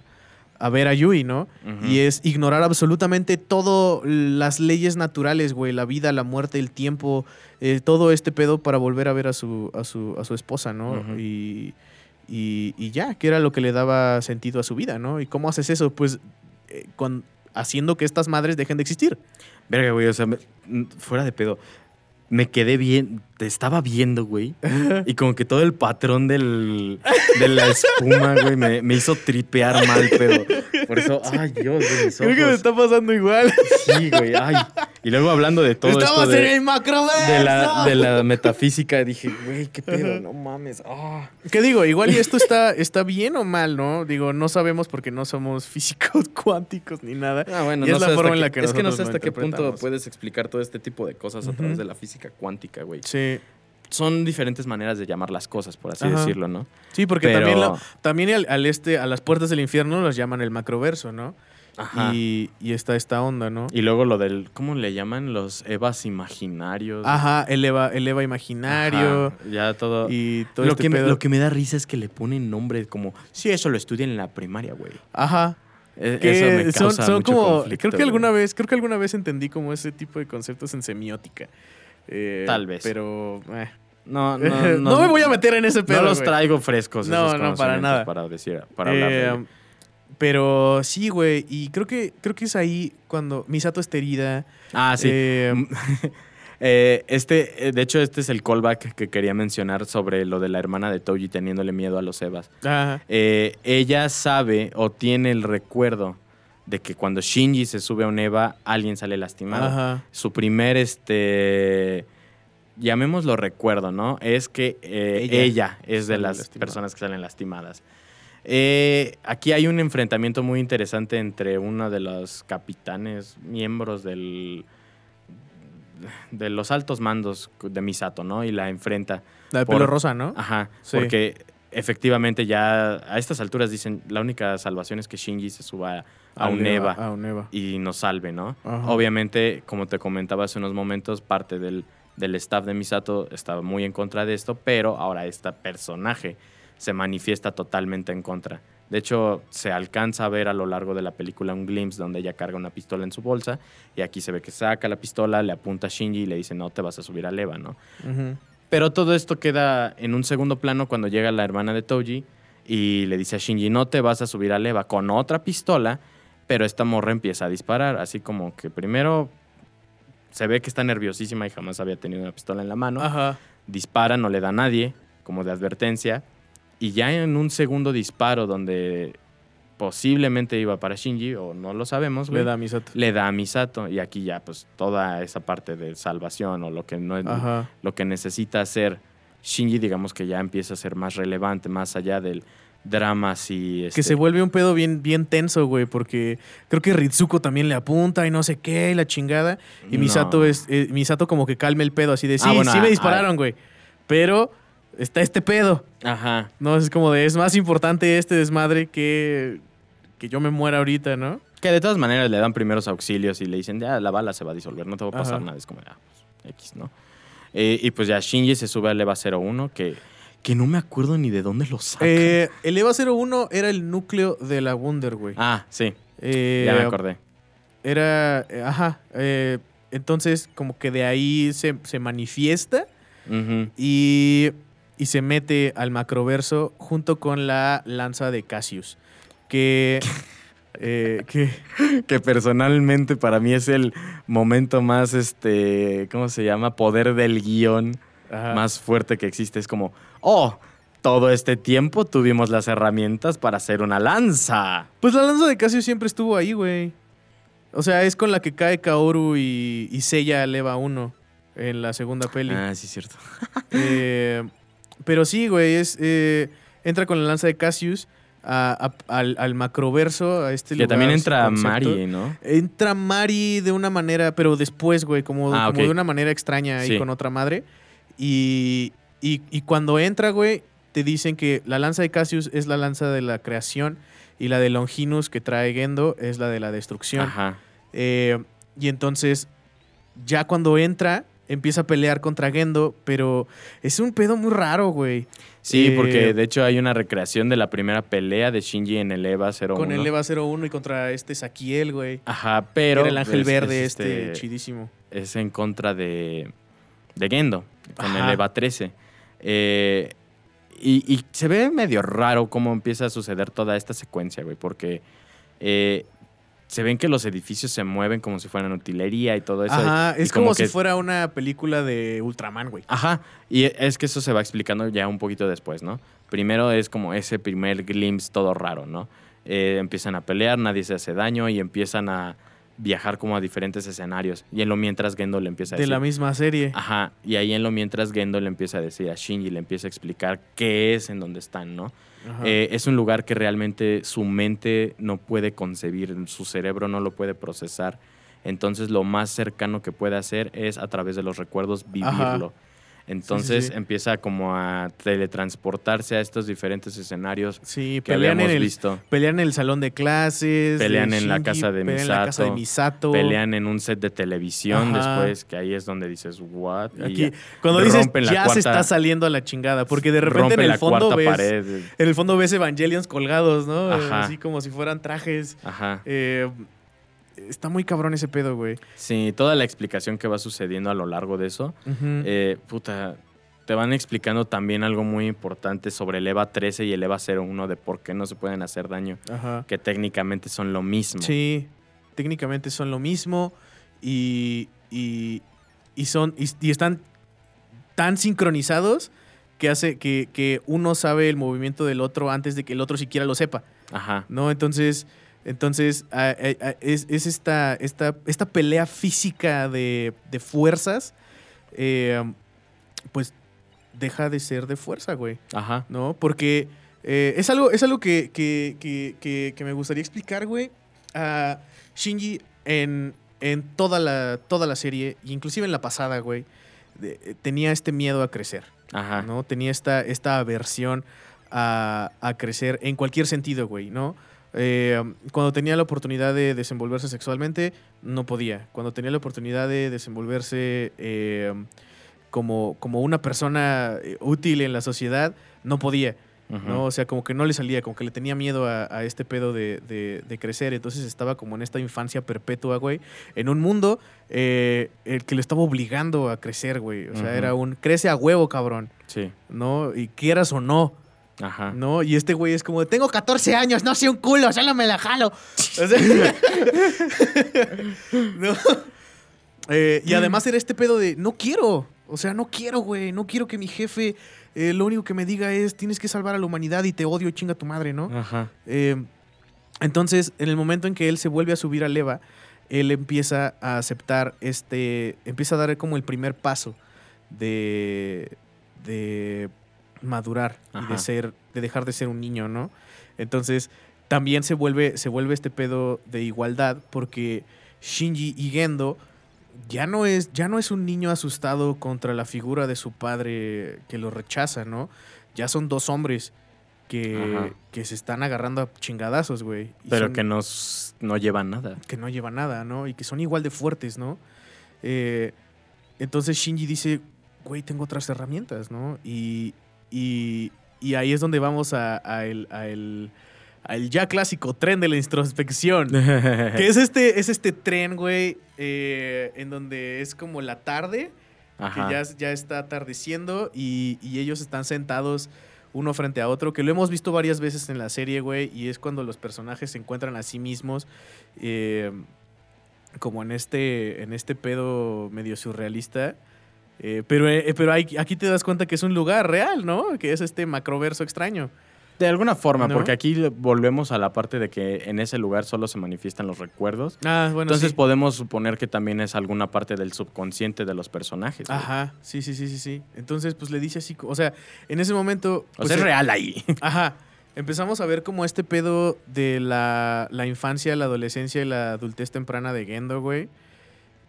a ver a Yui, ¿no? Y es ignorar absolutamente todo las leyes naturales, güey, la vida, la muerte, el tiempo, eh, todo este pedo para volver a ver a su, a su, a su esposa, ¿no? Y, y, y ya, que era lo que le daba sentido a su vida, ¿no? ¿Y cómo haces eso? Pues eh, con, haciendo que estas madres dejen de existir. Verga, güey, o sea, me- fuera de pedo. Me quedé bien, te estaba viendo, güey. Y como que todo el patrón del, de la espuma, güey, me, me hizo tripear mal, pero por eso, ay, Dios de mis Creo que me ojos. está pasando igual. Sí, güey, ay. Y luego hablando de todo esto Estamos de, en el macroverso. de la, de la metafísica, dije, güey, qué pedo, no mames. ah. ¿Qué digo? Igual y esto está, está bien o mal, ¿no? Digo, no sabemos porque no somos [LAUGHS] físicos cuánticos ni nada. Ah, bueno, Y no es la forma en la que Es que no sé hasta qué punto puedes explicar todo este tipo de cosas a través de la física cuántica, güey. Sí. Son diferentes maneras de llamar las cosas, por así Ajá. decirlo, ¿no? Sí, porque Pero- también, lo- también al, al este, a las puertas del infierno los llaman el macroverso, ¿no? Ajá. Y, y está esta onda, ¿no? Y luego lo del, ¿cómo le llaman? Los Evas imaginarios. Ajá, el Eva, el Eva imaginario. Ajá, Ya todo. Y todo lo, este que me, lo que me da risa es que le ponen nombre como, sí, eso lo estudian en la primaria, güey. Ajá. E- Que Eso me causa son mucho como. creo que güey. alguna vez, creo que alguna vez entendí como ese tipo de conceptos en semiótica. Eh, Tal vez. Pero. eh. No, [LAUGHS] No, no, no, me voy a meter en ese pedo. No los traigo frescos. No, esos no, para nada. Para decir, para hablar Eh, ello. Pero sí, güey. Y creo que, creo que es ahí cuando Misato está herida. Ah, sí. eh, [LAUGHS] Eh, este, eh, de hecho, este es el callback que quería mencionar sobre lo de la hermana de Toji teniéndole miedo a los Evas. ajá. Eh, ella sabe o tiene el recuerdo de que cuando Shinji se sube a un Eva, alguien sale lastimado. Ajá. Su primer, este, llamémoslo recuerdo, ¿no? Es que Ella ella, es de las personas que salen lastimadas. Eh, aquí hay un enfrentamiento muy interesante entre uno de los capitanes, miembros del de los altos mandos de Misato, ¿no? Y la enfrenta. La de Por- pelo rosa, ¿no? Ajá, Sí. porque efectivamente ya a estas alturas dicen la única salvación es que Shinji se suba a, un Eva A un Eva. y nos salve, ¿no? Ajá. Obviamente, como te comentaba hace unos momentos, parte del, del staff de Misato estaba muy en contra de esto, pero ahora este personaje se manifiesta totalmente en contra. De hecho, se alcanza a ver a lo largo de la película un glimpse donde ella carga una pistola en su bolsa y aquí se ve que saca la pistola, le apunta a Shinji y le dice, no te vas a subir al Eva, ¿no? Pero todo esto queda en un segundo plano cuando llega la hermana de Toji y le dice a Shinji, no te vas a subir al Eva con otra pistola, pero esta morra empieza a disparar, así como que primero se ve que está nerviosísima y jamás había tenido una pistola en la mano, Ajá. dispara, no le da a nadie, como de advertencia, y ya en un segundo disparo donde posiblemente iba para Shinji, o no lo sabemos, Le da a Misato. le da a Misato, y aquí ya pues toda esa parte de salvación o lo que no es lo que necesita hacer Shinji, digamos que ya empieza a ser más relevante, más allá del drama así. Que este, se vuelve un pedo bien, bien tenso, güey, porque creo que Ritsuko también le apunta y no sé qué, y la chingada. Y No. Misato es, eh, Misato como que calme el pedo, así de, sí, Ah, bueno, sí ah, me dispararon, güey. Pero está este pedo. Ajá. No, es como de, es más importante este desmadre que, que yo me muera ahorita, ¿no? Que de todas maneras le dan primeros auxilios y le dicen, ya, la bala se va a disolver, no te va a pasar Ajá. nada. Es como, ah, pues, X, ¿no? Eh, y pues ya Shinji se sube al EVA 01, que, que no me acuerdo ni de dónde lo saca. Eh, el EVA 01 era el núcleo de la Wonder, güey. ah, sí, Eh, ya me acordé. Era, ajá, entonces como que de ahí se, se manifiesta Ujú. y, y se mete al macroverso junto con la lanza de Cassius. Que. [LAUGHS] eh, que Que personalmente para mí es el momento más, este, ¿cómo se llama? Poder del guion. ajá. más fuerte que existe. Es como, oh, todo este tiempo tuvimos las herramientas para hacer una lanza. Pues la lanza de Cassius siempre estuvo ahí, güey. O sea, es con la que cae Kaoru y, y sella al EVA 1 en la segunda peli. Ah, sí, cierto. Eh, pero sí, güey, es, eh, entra con la lanza de Cassius a- a- al, al macroverso, a este que lugar también entra. Mari, ¿no? Entra Mari de una manera, pero después, güey, como, Ah, como de una manera extraña ahí Sí. con otra madre. Y, y, y cuando entra, güey, te dicen que la lanza de Cassius es la lanza de la creación y la de Longinus que trae Gendo es la de la destrucción. Ajá. Eh, y entonces, ya cuando entra, empieza a pelear contra Gendo, pero es un pedo muy raro, güey. Sí, Eh, porque de hecho hay una recreación de la primera pelea de Shinji en el EVA 01. Con el EVA 01 y contra este Saquiel, güey. Ajá, pero... Era el ángel es- verde es este, chidísimo. es en contra de, de Gendo, con Ajá. el EVA 13. Eh, y, y se ve medio raro cómo empieza a suceder toda esta secuencia, güey, porque eh, se ven que los edificios se mueven como si fueran utilería y todo eso. Ajá, y es como, que- si fuera una película de Ultraman, güey. Ajá, y es que eso se va explicando ya un poquito después, ¿no? Primero es como ese primer glimpse todo raro, ¿no? Eh, empiezan a pelear, nadie se hace daño y empiezan a viajar como a diferentes escenarios. Y en lo mientras Gendo le empieza a De decir... la misma serie. Ajá, y ahí en lo mientras Gendo le empieza a decir a Shinji, le empieza a explicar qué es en donde están, ¿no? Eh, es un lugar que realmente su mente no puede concebir, su cerebro no lo puede procesar. Entonces lo más cercano que puede hacer es a través de los recuerdos vivirlo. Entonces sí, sí. empieza como a teletransportarse a estos diferentes escenarios Sí, que pelean en, habíamos el, visto. pelean en el salón de clases. Pelean de en la casa de pelean en la casa de Misato. Pelean en un set de televisión Ajá. después, que ahí es donde dices, ¿what? Y Aquí, cuando dices ya se está saliendo a la chingada, porque de repente en el fondo ves, pared. en el fondo ves Evangelions colgados, ¿no? Ajá. Así como si fueran trajes. Ajá. Eh, está muy cabrón ese pedo, güey. Sí, toda la explicación que va sucediendo a lo largo de eso. Eh, puta, te van explicando también algo muy importante sobre el EVA 13 y el EVA 01 de por qué no se pueden hacer daño, Ajá. que técnicamente son lo mismo. Sí, técnicamente son lo mismo y, y, y son y, y están tan sincronizados que hace que, que uno sabe el movimiento del otro antes de que el otro siquiera lo sepa, Ajá. ¿no? Entonces, entonces es, es esta, esta, esta pelea física de, de fuerzas, eh, pues deja de ser de fuerza, güey. Ajá. ¿no? Porque eh, es algo, es algo que, que- que- que- me gustaría explicar, güey. A Shinji en, en toda, la, toda la serie, y inclusive en la pasada, güey, de- eh, tenía este miedo a crecer, Ajá. ¿no? Tenía esta, esta aversión a, a crecer en cualquier sentido, güey, ¿no? Eh, cuando tenía la oportunidad de desenvolverse sexualmente, no podía. Cuando tenía la oportunidad de desenvolverse eh, como, como una persona eh, útil en la sociedad, no podía. ¿no? O sea, como que no le salía, como que le tenía miedo a, a este pedo de, de- de crecer. Entonces estaba como en esta infancia perpetua, güey. En un mundo eh, el que lo estaba obligando a crecer, güey. O sea, era un crece a huevo, cabrón. Sí. ¿No? Y quieras o no. Ajá. ¿No? Y este güey es como, tengo 14 años, no sé un culo, solo me la jalo. [LAUGHS] O sea, [LAUGHS] ¿no? Eh, y además era este pedo de, no quiero. O sea, no quiero, güey. No quiero que mi jefe eh, lo único que me diga es, tienes que salvar a la humanidad y te odio, chinga tu madre, ¿no? Ajá. Eh, entonces, en el momento en que él se vuelve a subir a Leva, él empieza a aceptar este. Empieza a dar como el primer paso de. de madurar y de ser. de dejar de ser un niño, ¿no? Entonces, también se vuelve, se vuelve este pedo de igualdad. Porque Shinji y Gendo ya no es, ya no es un niño asustado contra la figura de su padre que lo rechaza, ¿no? Ya son dos hombres que, que se están agarrando a chingadazos, güey. Pero son- que nos, no llevan nada. que no llevan nada, ¿no? Y que son igual de fuertes, ¿no? Eh, entonces Shinji dice, güey, tengo otras herramientas, ¿no? Y, y, y ahí es donde vamos a, a el, a el- al ya clásico tren de la introspección. [LAUGHS] que es este, es este tren, güey, eh, en donde es como la tarde, Ajá. que ya, ya está atardeciendo y, y ellos están sentados uno frente a otro, que lo hemos visto varias veces en la serie, güey, y es cuando los personajes se encuentran a sí mismos, eh, como en este, en este pedo medio surrealista. Eh, pero eh, pero hay- aquí te das cuenta que es un lugar real, ¿no? Que es este macroverso extraño. De alguna forma, ¿No? porque aquí volvemos a la parte de que en ese lugar solo se manifiestan los recuerdos. Ah, bueno, Entonces sí. podemos suponer que también es alguna parte del subconsciente de los personajes. Ajá, sí, sí, sí, sí, sí. Entonces, pues le dice así, o sea, en ese momento... O pues, sea, es eh, real ahí. [LAUGHS] Ajá. Empezamos a ver como este pedo de la, la infancia, la adolescencia y la adultez temprana de Gendo, güey.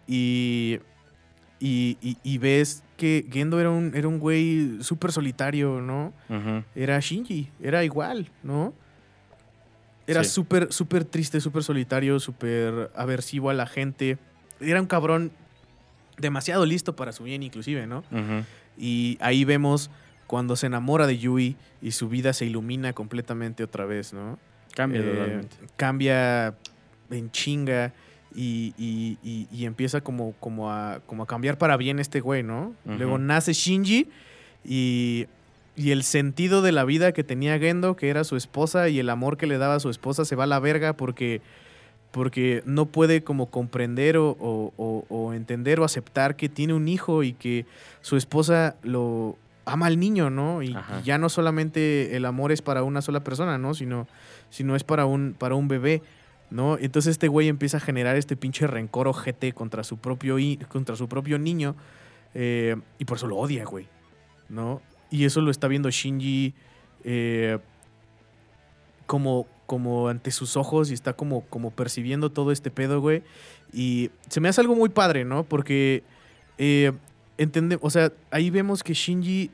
Y, y, y- y ves que Gendo era un, era un güey súper solitario, ¿no? Era Shinji, era igual, ¿no? Era Sí. súper, súper triste, súper solitario, súper aversivo a la gente. Era un cabrón demasiado listo para su bien, inclusive, ¿no? Y ahí vemos cuando se enamora de Yui y su vida se ilumina completamente otra vez, ¿no? Cambia Eh, totalmente. Cambia en chinga y, y- y- y empieza como, como, a, como a cambiar para bien este güey, ¿no? Luego nace Shinji y, y el sentido de la vida que tenía Gendo, que era su esposa, y el amor que le daba a su esposa se va a la verga porque, porque no puede como comprender o, o- o- o entender o aceptar que tiene un hijo y que su esposa lo ama al niño, ¿no? Y, y ya no solamente el amor es para una sola persona, ¿no? Sino, sino es para un, para un bebé, ¿no? Entonces este güey empieza a generar este pinche rencor ojete contra su propio, contra su propio niño eh, y por eso lo odia, güey, ¿no? Y eso lo está viendo Shinji eh, como, como ante sus ojos y está como, como percibiendo todo este pedo, güey. Y se me hace algo muy padre, ¿no? Porque eh, o sea, ahí vemos que Shinji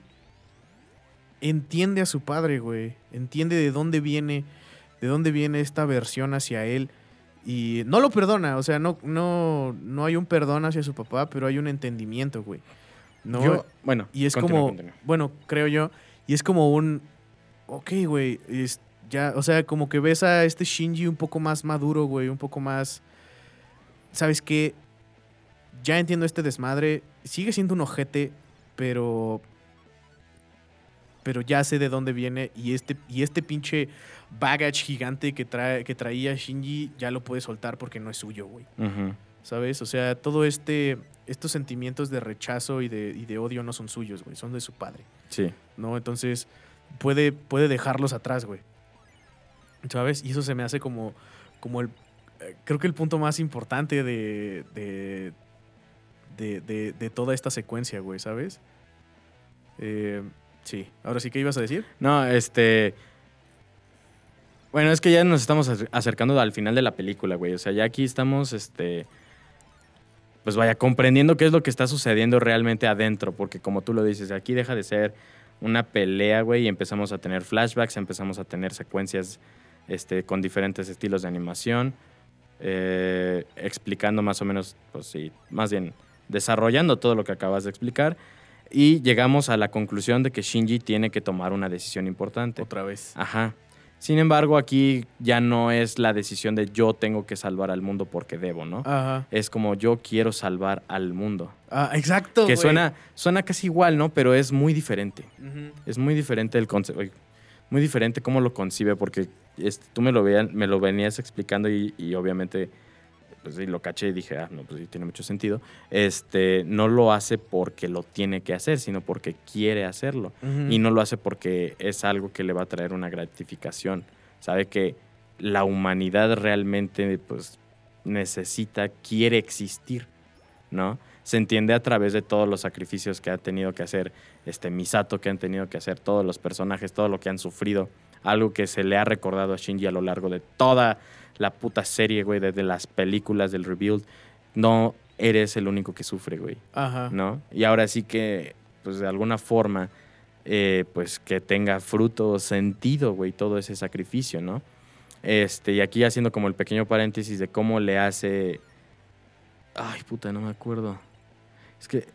entiende a su padre, güey. Entiende de dónde viene, de dónde viene esta versión hacia él. Y no lo perdona, o sea, no, no, no hay un perdón hacia su papá, pero hay un entendimiento, güey. No, Yo- bueno, y es continúa, como, continúa. bueno, creo yo, y es como un, ok, güey, es- ya, o sea, como que ves a este Shinji un poco más maduro, güey, un poco más, ¿sabes qué? Ya entiendo este desmadre, sigue siendo un ojete, pero, pero ya sé de dónde viene y este, y este pinche baggage gigante que, trae, que traía Shinji ya lo puede soltar porque no es suyo, güey. ¿Sabes? O sea, todo este. Estos sentimientos de rechazo y de, y de odio no son suyos, güey. Son de su padre. Sí. ¿No? Entonces, puede, puede dejarlos atrás, güey. ¿Sabes? Y eso se me hace como. como el. eh, Creo que el punto más importante de. de. de, de- de toda esta secuencia, güey, ¿sabes? Eh, sí. Ahora sí, ¿qué ibas a decir? No, este. Bueno, es que ya nos estamos acer- acercando al final de la película, güey. O sea, ya aquí estamos, este. Pues vaya, comprendiendo qué es lo que está sucediendo realmente adentro. Porque como tú lo dices, aquí deja de ser una pelea, güey, y empezamos a tener flashbacks, empezamos a tener secuencias este, con diferentes estilos de animación, eh, explicando más o menos, pues sí, más bien desarrollando todo lo que acabas de explicar. Y llegamos a la conclusión de que Shinji tiene que tomar una decisión importante. Otra vez. Ajá. Sin embargo, aquí ya no es la decisión de yo tengo que salvar al mundo porque debo, ¿no? Ajá. Es como yo quiero salvar al mundo. Ah, exacto. que suena, suena casi igual, ¿no? Pero es muy diferente. Es muy diferente el concepto. Muy diferente cómo lo concibe, porque este, tú me lo, vean, me lo venías explicando y, y obviamente pues sí, lo caché y dije, ah, no, pues sí, tiene mucho sentido. Este, no lo hace porque lo tiene que hacer, sino porque quiere hacerlo. Ujú. Y no lo hace porque es algo que le va a traer una gratificación. Sabe que la humanidad realmente pues, necesita, quiere existir, ¿no? Se entiende a través de todos los sacrificios que ha tenido que hacer este Misato, que han tenido que hacer todos los personajes, todo lo que han sufrido. Algo que se le ha recordado a Shinji a lo largo de toda la puta serie, güey, desde las películas del Rebuild. No eres el único que sufre, güey. Ajá. ¿no? Y ahora sí que, pues de alguna forma, eh, pues que tenga fruto, sentido, güey, todo ese sacrificio, ¿no? Este, y aquí haciendo como el pequeño paréntesis de cómo le hace... Ay, puta, no me acuerdo. Es que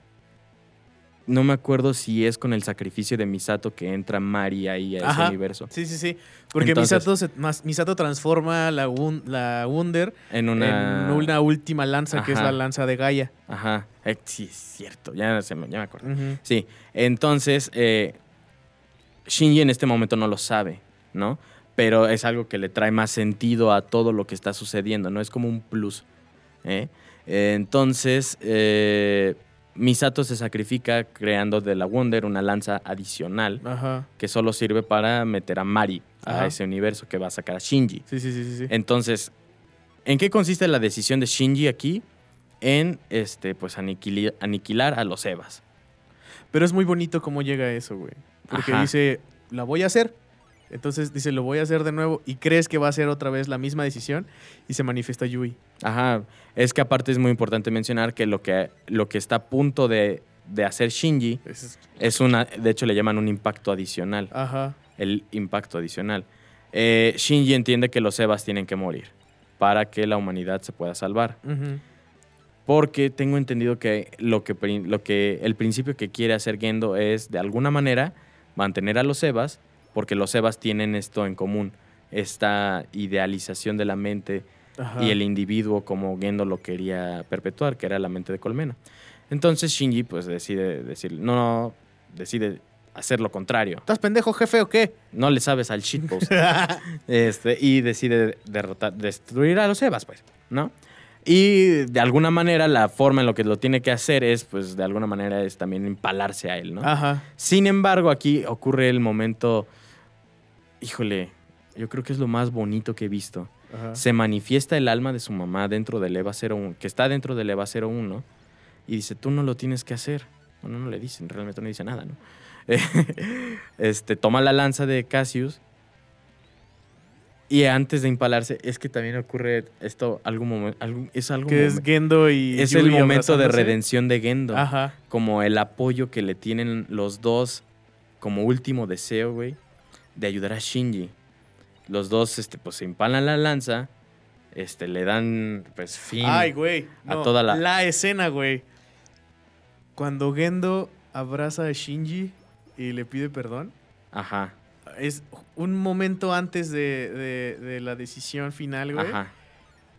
no me acuerdo si es con el sacrificio de Misato que entra Mari ahí a ese Ajá. universo. Sí, sí, sí. Porque Entonces- Misato, se- mas- Misato transforma la, Wun- la Wunder En una... en una última lanza, que es la lanza de Gaia. Ajá. Eh, sí, es cierto. Ya, se me, ya me acuerdo. Sí, entonces eh, Shinji en este momento no lo sabe, ¿no? Pero es algo que le trae más sentido a todo lo que está sucediendo, ¿no? Es como un plus. ¿eh? Entonces, Misato se sacrifica creando de la Wonder una lanza adicional Ajá. que solo sirve para meter a Mari a ese universo que va a sacar a Shinji. Sí, sí, sí, sí. Entonces, ¿en qué consiste la decisión de Shinji aquí? En este, pues aniquilar a los Evas. Pero es muy bonito cómo llega a eso, güey. Porque Ajá. dice, la voy a hacer. Entonces dice, lo voy a hacer de nuevo. Y crees que va a ser otra vez la misma decisión. Y se manifiesta Yui. Ajá, es que aparte es muy importante mencionar que lo que, lo que está a punto de, de hacer Shinji Es- es una, de hecho le llaman un impacto adicional, Ajá. el impacto adicional. Eh, Shinji entiende que los Evas tienen que morir para que la humanidad se pueda salvar. Porque tengo entendido que lo que, lo que el principio que quiere hacer Gendo es de alguna manera mantener a los Evas, porque los Evas tienen esto en común, esta idealización de la mente Ajá. y el individuo como Gendo lo quería perpetuar, que era la mente de Colmena. Entonces Shinji pues decide decir, no, no, decide hacer lo contrario. ¿Estás pendejo, jefe, o qué? No le sabes al shitpost. [LAUGHS] este, y decide derrotar, destruir a los Evas, pues, ¿no? Y de alguna manera la forma en lo que lo tiene que hacer es, pues, de alguna manera es también empalarse a él, ¿no? Ajá. Sin embargo, aquí ocurre el momento, híjole, yo creo que es lo más bonito que he visto Ajá. se manifiesta el alma de su mamá dentro del EVA 01, que está dentro del EVA 01, y dice, tú no lo tienes que hacer. Bueno, no le dicen, realmente no dice nada, ¿no? [LAUGHS] este, toma la lanza de Cassius Y antes de impalarse, es que también ocurre esto, algún momento, es algo Que es Gendo y. es el momento de redención de Gendo. Ajá. Como el apoyo que le tienen los dos como último deseo, güey, de ayudar a Shinji. Los dos, este, pues se empalan la lanza, este, le dan, pues, fin. Ay, güey. a no, toda la- La escena, güey. Cuando Gendo abraza a Shinji y le pide perdón. Ajá, Es un momento antes de, de- de la decisión final, güey. ajá.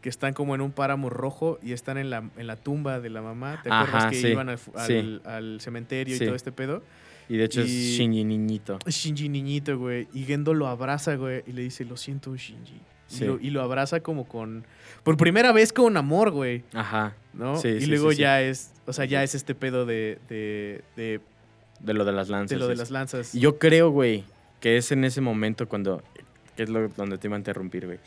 Que están como en un páramo rojo y están en la, en la tumba de la mamá. ¿Te Ajá, acuerdas que sí, iban al, al- sí. al cementerio Sí. y todo este pedo? Y de hecho es Shinji niñito. Shinji niñito, güey. Y Gendo lo abraza, güey. Y le dice, lo siento, Shinji. Sí. Y, lo, y lo abraza como con... Por primera vez con amor, güey. Ajá. ¿No? Sí, y sí, luego ya es... O sea, ya es este pedo de... De, de, De lo de las lanzas. de lo de las lanzas. Yo creo, güey, que es en ese momento cuando. que es lo donde te iba a interrumpir, güey.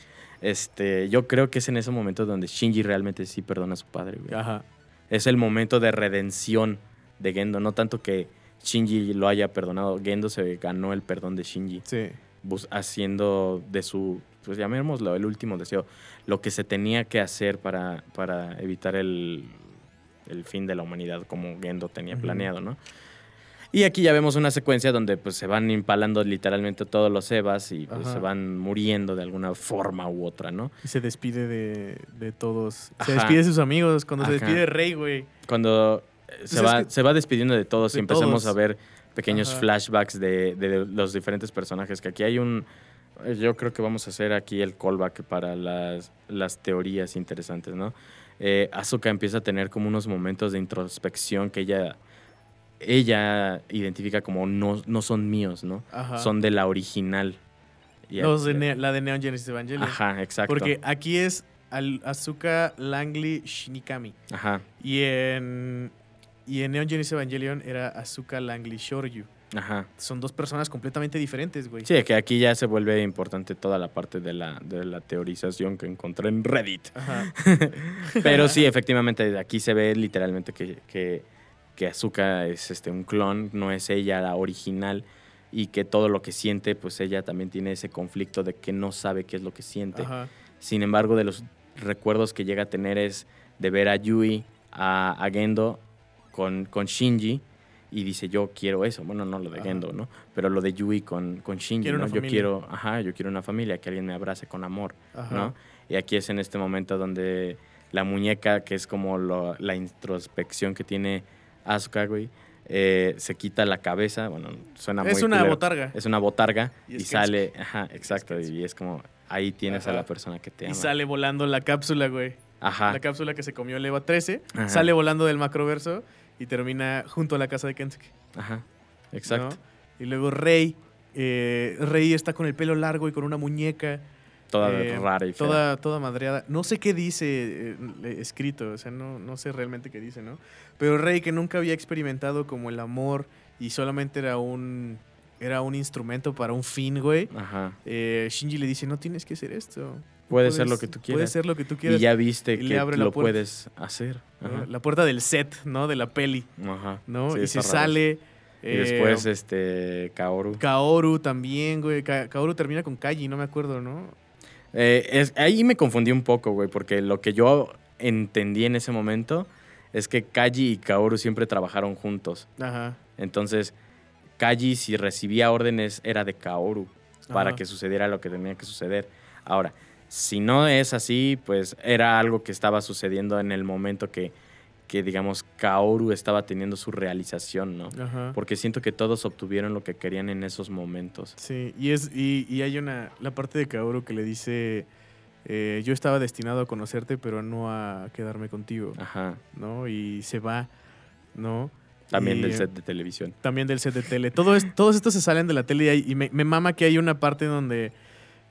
Este, yo creo que es en ese momento donde Shinji realmente sí perdona a su padre, güey. Ajá. Es el momento de redención de Gendo. No tanto que Shinji lo haya perdonado. Gendo se ganó el perdón de Shinji. Sí. haciendo de su, pues llamémoslo, el último deseo, lo que se tenía que hacer para, para evitar el, el fin de la humanidad como Gendo tenía planeado, ¿no? Y aquí ya vemos una secuencia donde pues se van impalando literalmente todos los Evas y pues se van muriendo de alguna forma u otra, ¿no? Y se despide de, de todos. Se despide de sus amigos. Cuando se despide de Rey, güey. Cuando se, es va, que- se va despidiendo de todos de y empezamos todos. a ver pequeños Ajá. flashbacks de, de los diferentes personajes. Que aquí hay un. Yo creo que vamos a hacer aquí el callback para las, las teorías interesantes, ¿no? Eh, Asuka empieza a tener como unos momentos de introspección que ella, ella identifica como no, no son míos, ¿no? Ajá. Son de la original. Los de Ne- la de Neon Genesis Evangelion. Ajá, exacto. Porque aquí es al Asuka Langley Shinikami. Ajá, Y en, y en Neon Genesis Evangelion era Asuka Langley Shoryu. ajá. Son dos personas completamente diferentes, güey. Sí, que aquí ya se vuelve importante toda la parte de la, de la teorización que encontré en Reddit. Ajá. [LAUGHS] Pero sí, efectivamente, aquí se ve literalmente que, que, que Asuka es este, un clon, no es ella la original y que todo lo que siente, pues ella también tiene ese conflicto de que no sabe qué es lo que siente. Ajá. Sin embargo, de los recuerdos que llega a tener es de ver a Yui, a, a Gendo con, con Shinji y dice yo quiero eso. Bueno, no lo de Ajá. Gendo, ¿no? Pero lo de Yui con, con Shinji, ¿no? Yo quiero, ajá, yo quiero una familia, que alguien me abrace con amor. Ajá. ¿no? Y aquí es en este momento donde la muñeca, que es como lo- la introspección que tiene Asuka, güey, eh, se quita la cabeza, bueno, suena muy Es una culero. botarga. Es una botarga Y sale, ajá, exacto, y es como, ahí tienes a la persona que te ama. Y sale volando la cápsula, güey. Ajá, La cápsula que se comió el EVA 13. Ajá. Sale volando del macroverso y termina junto a la casa de Kensuke. ajá, exacto. ¿no? Y luego Rey. eh, Rey está con el pelo largo y con una muñeca. Toda eh, rara y fea. Toda, toda madreada. No sé qué dice eh, escrito, o sea, no, no sé realmente qué dice, ¿no? Pero Rey, que nunca había experimentado como el amor y solamente era un, era un instrumento para un fin, güey. Ajá. eh, Shinji le dice, no tienes que hacer esto. Puede ser lo que tú Puede quieras. ser lo que tú Y quieras. ya viste Y le que abre lo puerta. puedes hacer. Ajá. La puerta del set, ¿no? De la peli, Ajá. ¿no? Sí, y se raro. sale... Y eh, después, este, Kaoru. Kaoru también, güey. Ka- Kaoru termina con Kaji, no me acuerdo, ¿no? Eh, es- ahí me confundí un poco, güey, porque lo que yo entendí en ese momento es que Kaji y Kaoru siempre trabajaron juntos. Ajá. Entonces, Kaji, si recibía órdenes, era de Kaoru para que sucediera lo que tenía que suceder. Ahora, si no es así, pues era algo que estaba sucediendo en el momento que, que digamos, Kaoru estaba teniendo su realización, ¿no? Ajá. Porque siento que todos obtuvieron lo que querían en esos momentos. Sí, y, es, y, y hay una, la parte de Kaoru que le dice, eh, yo estaba destinado a conocerte, pero no a quedarme contigo, Ajá. ¿no? Y se va, ¿no? También Y, del set de televisión. También del set de tele. Todo es, todos estos se salen de la tele y, hay- y me, me mama que hay una parte donde,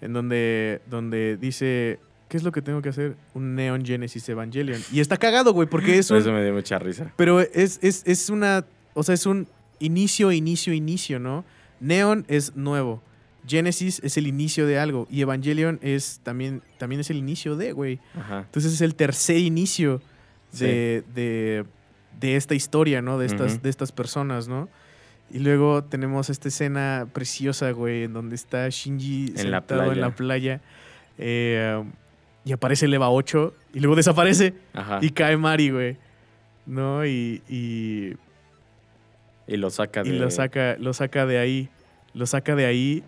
en donde, donde dice, ¿qué es lo que tengo que hacer? Un Neon Genesis Evangelion. Y está cagado, güey, porque es [LAUGHS] un... Eso me dio mucha risa. Pero es, es, es una. O sea, es un inicio, inicio, inicio, ¿no? Neon es nuevo. Genesis es el inicio de algo. Y Evangelion es también, también es el inicio de, güey. Entonces es el tercer inicio de, de, de esta historia, ¿no? De estas, de estas personas, ¿no? Y luego tenemos esta escena preciosa, güey, en donde está Shinji En la sentado en la playa. eh, y aparece el EVA 8 y luego desaparece Ajá. y cae Mari, güey. ¿No? Y, y, Y lo saca de... y lo, saca, lo saca de ahí. Lo saca de ahí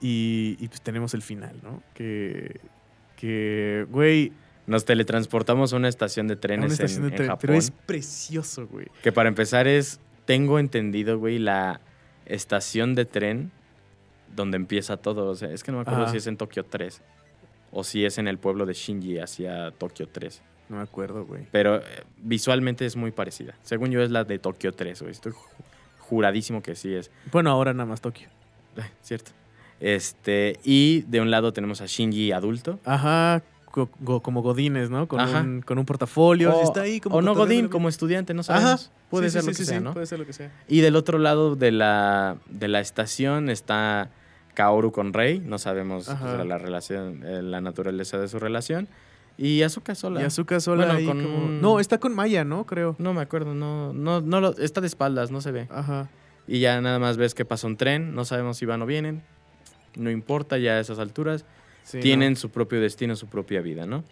y, y pues tenemos el final, ¿no? Que, que güey, Nos teletransportamos a una estación de trenes una estación en, de en tren. Japón. Pero es precioso, güey. Que para empezar es, tengo entendido, güey, la estación de tren donde empieza todo. O sea, es que no me acuerdo Ajá. si es en Tokio 3 o si es en el pueblo de Shinji hacia Tokio 3. No me acuerdo, güey. Pero eh, visualmente es muy parecida. Según yo es la de Tokio 3, güey. Estoy ju- juradísimo que sí es. Bueno, ahora nada más Tokio. [LAUGHS] Cierto. Este, y de un lado tenemos a Shinji adulto. Ajá, co- go- como Godines, ¿no? Con, Ajá. un, con un portafolio. O, está ahí como o no Godín, como estudiante, no Ajá. sabemos. Puede Sí, ser sí, lo sí, que sí, sea, sí, ¿no? Puede ser lo que sea. Y del otro lado de la, de la estación está Kaoru con Rei. No sabemos pues, Ajá. la relación, eh, la naturaleza de su relación. Y Asuka sola. Y Azuka sola Bueno, ahí con como- No, está con Maya, ¿no? Creo. No me acuerdo, no, no, no lo- está de espaldas, no se ve. Ajá. Y ya nada más ves que pasa un tren, no sabemos si van o vienen. No importa ya a esas alturas. Sí, Tienen su propio destino, su propia vida, ¿no?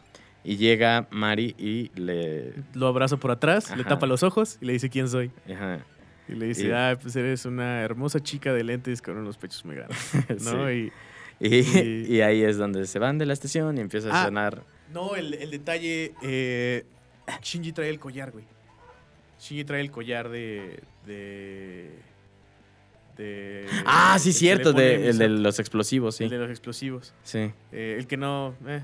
Y llega Mari y le... Lo abraza por atrás, le tapa los ojos y le dice quién soy. ajá, Y le dice, Y- ah, pues eres una hermosa chica de lentes con unos pechos muy grandes. [LAUGHS] ¿No? sí. Y, Y, Y- y ahí es donde se van de la estación y empieza a Ah. sonar... No, el, el detalle. eh, Shinji trae el collar, güey. Shinji trae el collar de. de. De- Ah, sí, cierto, de, el de los explosivos, sí. el de los explosivos. Sí, Eh, el que no. eh.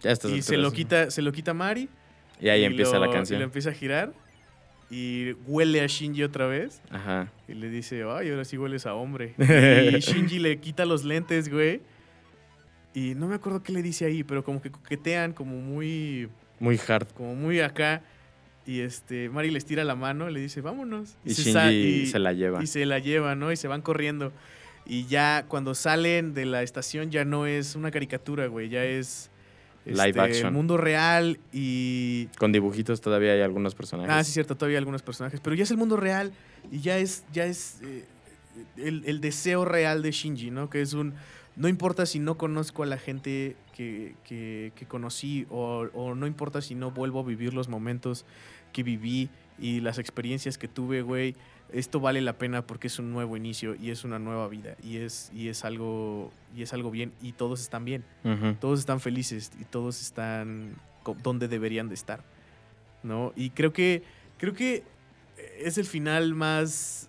ya estás Y se lo quita, se lo quita Mari. Y ahí y empieza lo- la Y lo canción. empieza a girar. Y huele a Shinji otra vez. Ajá. Y le dice, ay, ahora sí hueles a hombre. [LAUGHS] Y Shinji le quita los lentes, güey. Y no me acuerdo qué le dice ahí, pero como que coquetean, como muy. Muy hard. como muy acá. Y este, Mari les tira la mano le dice, vámonos. Y se Shinji sa- y- se la lleva. Y se la lleva, ¿no? Y se van corriendo. Y ya cuando salen de la estación ya no es una caricatura, güey. Ya es... Live este, action. Mundo real y... Con dibujitos todavía hay algunos personajes. Ah, sí, cierto, todavía hay algunos personajes. Pero ya es el mundo real y ya es, ya es eh, el, el deseo real de Shinji, ¿no? Que es un... No importa si no conozco a la gente que, que- que conocí o, o no importa si no vuelvo a vivir los momentos que viví y las experiencias que tuve, güey. Esto vale la pena porque es un nuevo inicio y es una nueva vida y es, y es algo y es algo bien y todos están bien todos están felices y todos están donde deberían de estar, ¿no? Y creo que creo que es el final más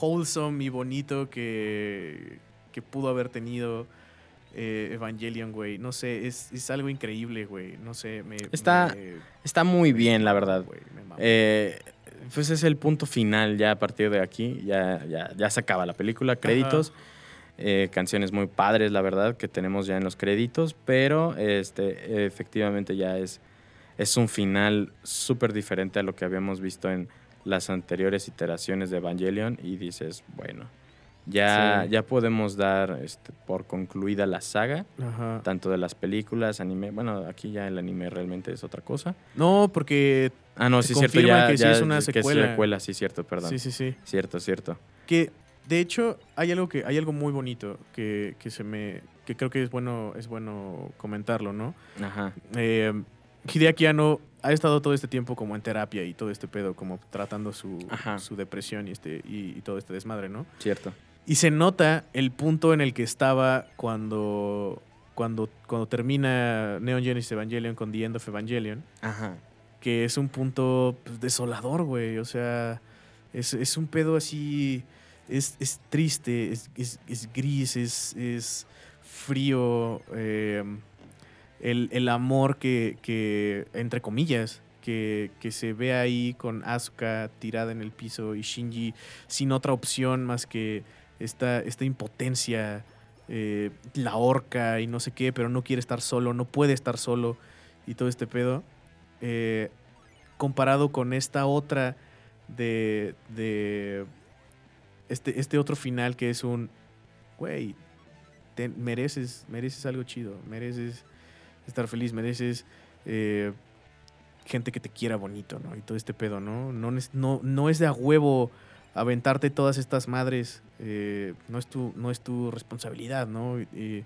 wholesome y bonito que, que pudo haber tenido eh, Evangelion, güey. No sé, es, es algo increíble, güey. No sé, me... Está me- Está muy bien, la verdad. güey, me mama. Eh, pues es el punto final ya a partir de aquí. Ya, ya, ya se acaba la película, créditos. eh, canciones muy padres, la verdad, que tenemos ya en los créditos. Pero este, efectivamente ya es, es un final súper diferente a lo que habíamos visto en las anteriores iteraciones de Evangelion. Y dices, bueno, ya, Sí. ya podemos dar este, por concluida la saga. Ajá. Tanto de las películas, anime. Bueno, aquí ya el anime realmente es otra cosa. No, porque... Ah, no, sí, cierto. Ya, que sí ya- es una que secuela. secuela, sí, cierto, perdón. Sí, sí, sí. Cierto, cierto. Que de hecho hay algo que hay algo muy bonito que, que se me que creo que es bueno es bueno comentarlo, ¿no? Ajá. Eh, Hideaki Anno ha estado todo este tiempo como en terapia y todo este pedo como tratando su, Ajá. su depresión y este y, y todo este desmadre, ¿no? Cierto. Y se nota el punto en el que estaba cuando cuando cuando termina Neon Genesis Evangelion con The End of Evangelion Ajá. que es un punto pues, desolador, güey. O sea, es, es un pedo así, es, es triste, es, es- gris, es, es frío. eh, el, el amor que, que, entre comillas, que, que se ve ahí con Asuka tirada en el piso y Shinji sin otra opción más que esta, esta impotencia, eh, la horca y no sé qué, pero no quiere estar solo, no puede estar solo y todo este pedo eh, comparado con esta otra de, de este, este otro final que es un, güey, mereces, mereces algo chido, mereces estar feliz, mereces eh, gente que te quiera bonito, ¿no? Y todo este pedo, ¿no? No, no, no es de a huevo aventarte todas estas madres eh, no, es tu, no es tu responsabilidad, ¿no? Eh,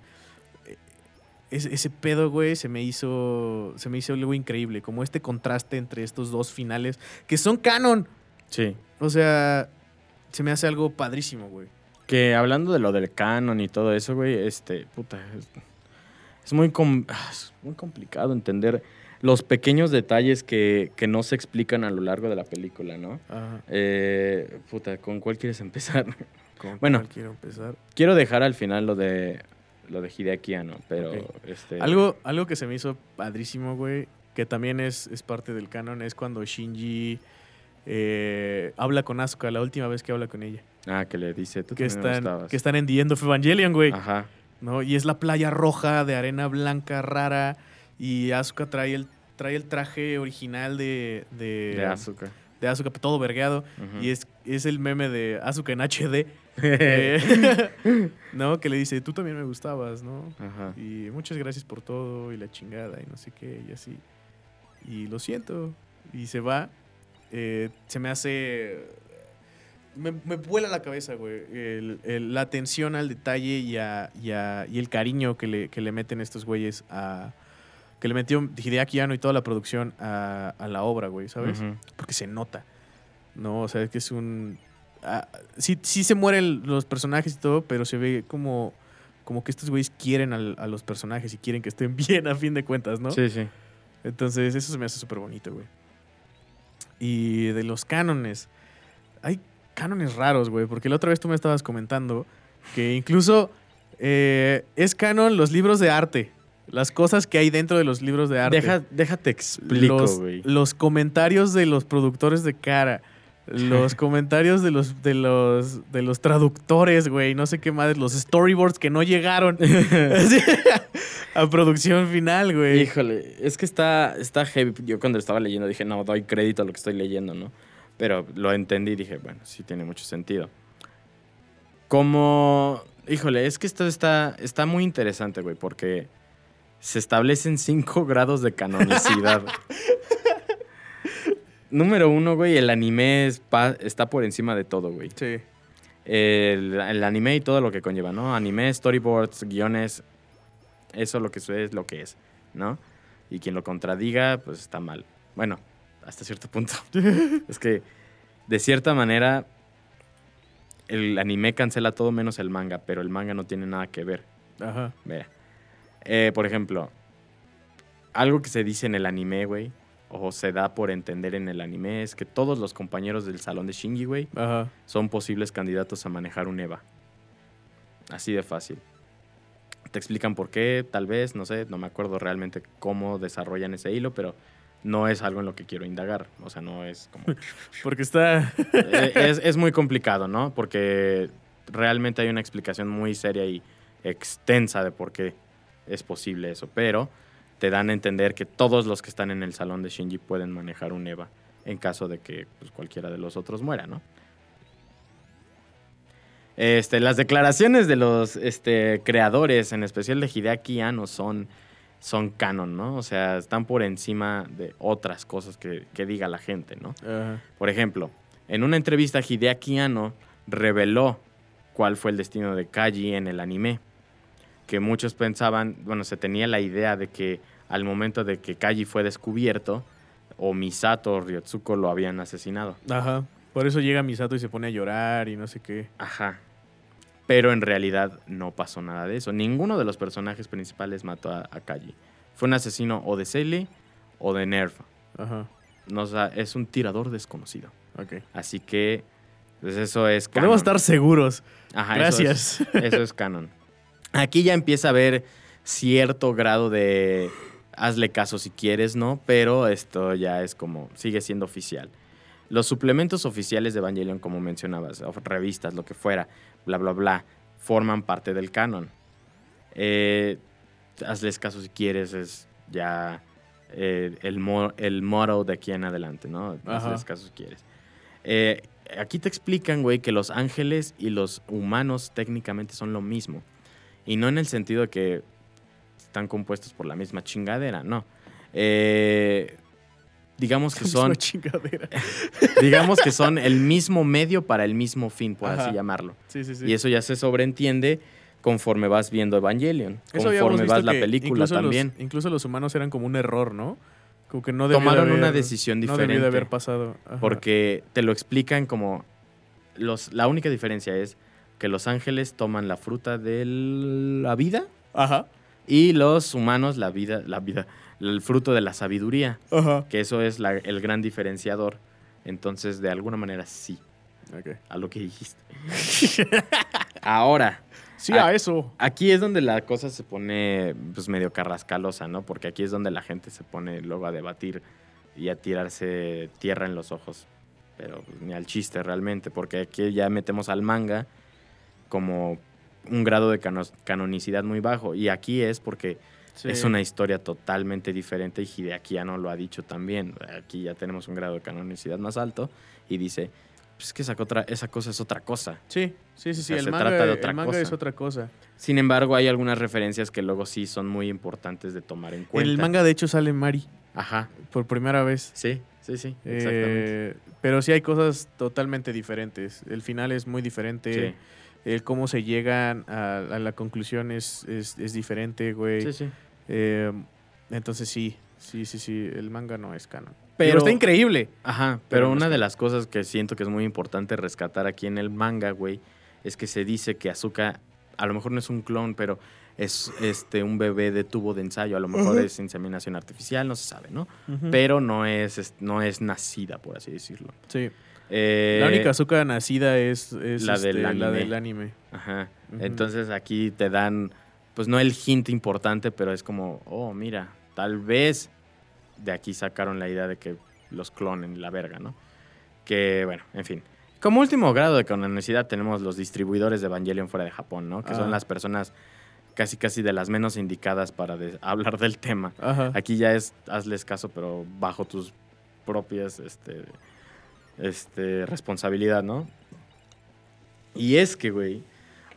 ese, ese pedo, güey, se me hizo. Se me hizo algo increíble. Como este contraste entre estos dos finales. Que son canon. Sí. O sea. Se me hace algo padrísimo, güey. Que hablando de lo del canon y todo eso, güey, este, puta, es, es muy, com- ah, es muy complicado entender los pequeños detalles que, que no se explican a lo largo de la película, ¿no? Ajá. Eh, puta, ¿con cuál quieres empezar? [LAUGHS] ¿Con Bueno. cuál quiero empezar. Quiero dejar al final lo de lo de Hideaki Anno, pero este Algo, algo que se me hizo padrísimo, güey, que también es, es parte del canon, es cuando Shinji eh, habla con Asuka, la última vez que habla con ella. ah que le dice, tú Que me están, gustabas". que están en The End of Evangelion, güey. Ajá. ¿no? Y es la playa roja de arena blanca rara y Asuka trae el, trae el traje original de, de, De Asuka. de Asuka, todo vergueado. Y es, es el meme de Asuka en HD. [LAUGHS] eh, [LAUGHS] ¿No? Que le dice, tú también me gustabas, ¿no? Ajá. Y muchas gracias por todo y la chingada y no sé qué y así. Y lo siento. Y se va. Eh, se me hace... Me, me vuela la cabeza, güey. El- el- la atención al detalle y, a- y, a- y el cariño que le, que le meten estos güeyes a... Que le metió Hideaki Anno y toda la producción a, a la obra, güey, ¿sabes? Porque se nota. No, o sea, es que es un... ah, sí, sí se mueren los personajes y todo, pero se ve como, como que estos güeyes quieren al- a los personajes y quieren que estén [LAUGHS] bien a fin de cuentas, ¿no? Sí, sí. Entonces, eso se me hace súper bonito, güey. Y de los cánones. Hay cánones raros, güey, porque la otra vez tú me estabas comentando que incluso eh, es canon los libros de arte. Las cosas que hay dentro de los libros de arte. Deja, déjate explico, los, comentarios de los productores de cara. Los [LAUGHS] comentarios de los, de los, de los traductores, güey. No sé qué más. Los storyboards que no llegaron [LAUGHS] [LAUGHS] a producción final, güey. Híjole, es que está, está heavy. Yo cuando estaba leyendo dije, no, doy crédito a lo que estoy leyendo, ¿no? Pero lo entendí y dije, bueno, sí tiene mucho sentido. Como, híjole, es que esto está, está muy interesante, güey, porque se establecen cinco grados de canonicidad. Número uno, güey, el anime es está por encima de todo, güey. Sí. El, el anime y todo lo que conlleva, ¿no? Anime, storyboards, guiones, eso lo que es, es lo que es, ¿no? Y quien lo contradiga, pues está mal. Bueno, hasta cierto punto. [LAUGHS] es que, de cierta manera, el anime cancela todo menos el manga, pero el manga no tiene nada que ver. Ajá. Mira. Eh, por ejemplo, algo que se dice en el anime, güey, o se da por entender en el anime, es que todos los compañeros del salón de Shinji, güey, Ajá. son posibles candidatos a manejar un EVA. Así de fácil. Te explican por qué, tal vez, no sé, no me acuerdo realmente cómo desarrollan ese hilo, pero no es algo en lo que quiero indagar. O sea, no es como... [LAUGHS] Porque está. [LAUGHS] Eh, es, es muy complicado, ¿no? Porque realmente hay una explicación muy seria y extensa de por qué es posible eso, pero te dan a entender que todos los que están en el salón de Shinji pueden manejar un EVA en caso de que pues, cualquiera de los otros muera, ¿no? Este, las declaraciones de los este, creadores, en especial de Hideaki Anno, son, son canon, ¿no? O sea, están por encima de otras cosas que, que diga la gente, ¿no? Por ejemplo, en una entrevista Hideaki Anno reveló cuál fue el destino de Kaji en el anime. Que muchos pensaban, bueno, se tenía la idea de que al momento de que Kaji fue descubierto, o Misato o Ryotsuko lo habían asesinado. Ajá. Por eso llega Misato y se pone a llorar y no sé qué. Ajá. Pero en realidad no pasó nada de eso. Ninguno de los personajes principales mató a, a Kaji. Fue un asesino o de Cele o de Nerf. Ajá. No, o sea, es un tirador desconocido. Ok. Así que, pues eso es Podemos canon. estar seguros. Ajá, Gracias. Eso es, eso es [LAUGHS] canon. Aquí ya empieza a haber cierto grado de hazle caso si quieres, ¿no? Pero esto ya es como, sigue siendo oficial. Los suplementos oficiales de Evangelion, como mencionabas, revistas, lo que fuera, bla, bla, bla, forman parte del canon. Eh, hazles caso si quieres, es ya eh, el, mo- el motto de aquí en adelante, ¿no? Ajá. Hazles caso si quieres. Eh, aquí te explican, güey, que los ángeles y los humanos técnicamente son lo mismo. Y no en el sentido de que están compuestos por la misma chingadera, no. Eh, digamos que La son, misma chingadera. [LAUGHS] digamos que son el mismo medio para el mismo fin, por así llamarlo. Sí, sí, sí. Y eso ya se sobreentiende conforme vas viendo Evangelion, Eso conforme vas la película incluso los- también. incluso los humanos eran como un error, ¿no? Como que no de Tomaron una haber- decisión No debió de diferente. haber pasado. Ajá. Porque te lo explican como los, la única diferencia es que los ángeles toman la fruta de la vida Ajá. y los humanos la vida, la vida, el fruto de la sabiduría, Ajá. que eso es la- el gran diferenciador. Entonces, de alguna manera sí, a lo que dijiste. [LAUGHS] Ahora, Sí, a eso. aquí es donde la cosa se pone pues medio carrascalosa, ¿no? Porque aquí es donde la gente se pone luego a debatir y a tirarse tierra en los ojos. Pero pues, ni al chiste realmente, porque aquí ya metemos al manga como un grado de cano- canonicidad muy bajo. Y aquí es porque Sí. es una historia totalmente diferente y Hideaki ya no lo ha dicho también. Aquí ya tenemos un grado de canonicidad más alto y dice, pues que esa, otra, esa cosa es otra cosa. Sí, sí, sí, sí. O sea, el se manga, trata de otra el manga cosa. es otra cosa. Sin embargo, hay algunas referencias que luego sí son muy importantes de tomar en cuenta. En el manga, de hecho, sale Mari Ajá, por primera vez. sí, sí, sí, exactamente. Eh, pero sí hay cosas totalmente diferentes. El final es muy diferente. sí, El cómo se llegan a, a la conclusión es, es, es diferente, güey. sí, sí. Eh, entonces sí, sí, sí, sí. El manga no es canon. Pero- Pero está increíble. Ajá, Pero una de las cosas que siento que es muy importante rescatar aquí en el manga, güey, es que se dice que Azuka a lo mejor no es un clon, pero es este un bebé de tubo de ensayo, a lo mejor es inseminación artificial, no se sabe, ¿no? Pero no es, es- no es nacida, por así decirlo. Sí. Eh, la única azúcar nacida es, es la este, del la anime. del anime. Ajá. Ujú. Entonces aquí te dan, pues no el hint importante, pero es como, oh, mira, tal vez de aquí sacaron la idea de que los clonen la verga, ¿no? Que, bueno, en fin. Como último grado de canonicidad tenemos los distribuidores de Evangelion fuera de Japón, ¿no? Que Ah. son las personas casi casi de las menos indicadas para de- [LAUGHS] hablar del tema. Ajá. Aquí ya es, hazles caso, pero bajo tus propias, este, este, responsabilidad, ¿no? Y es que, güey,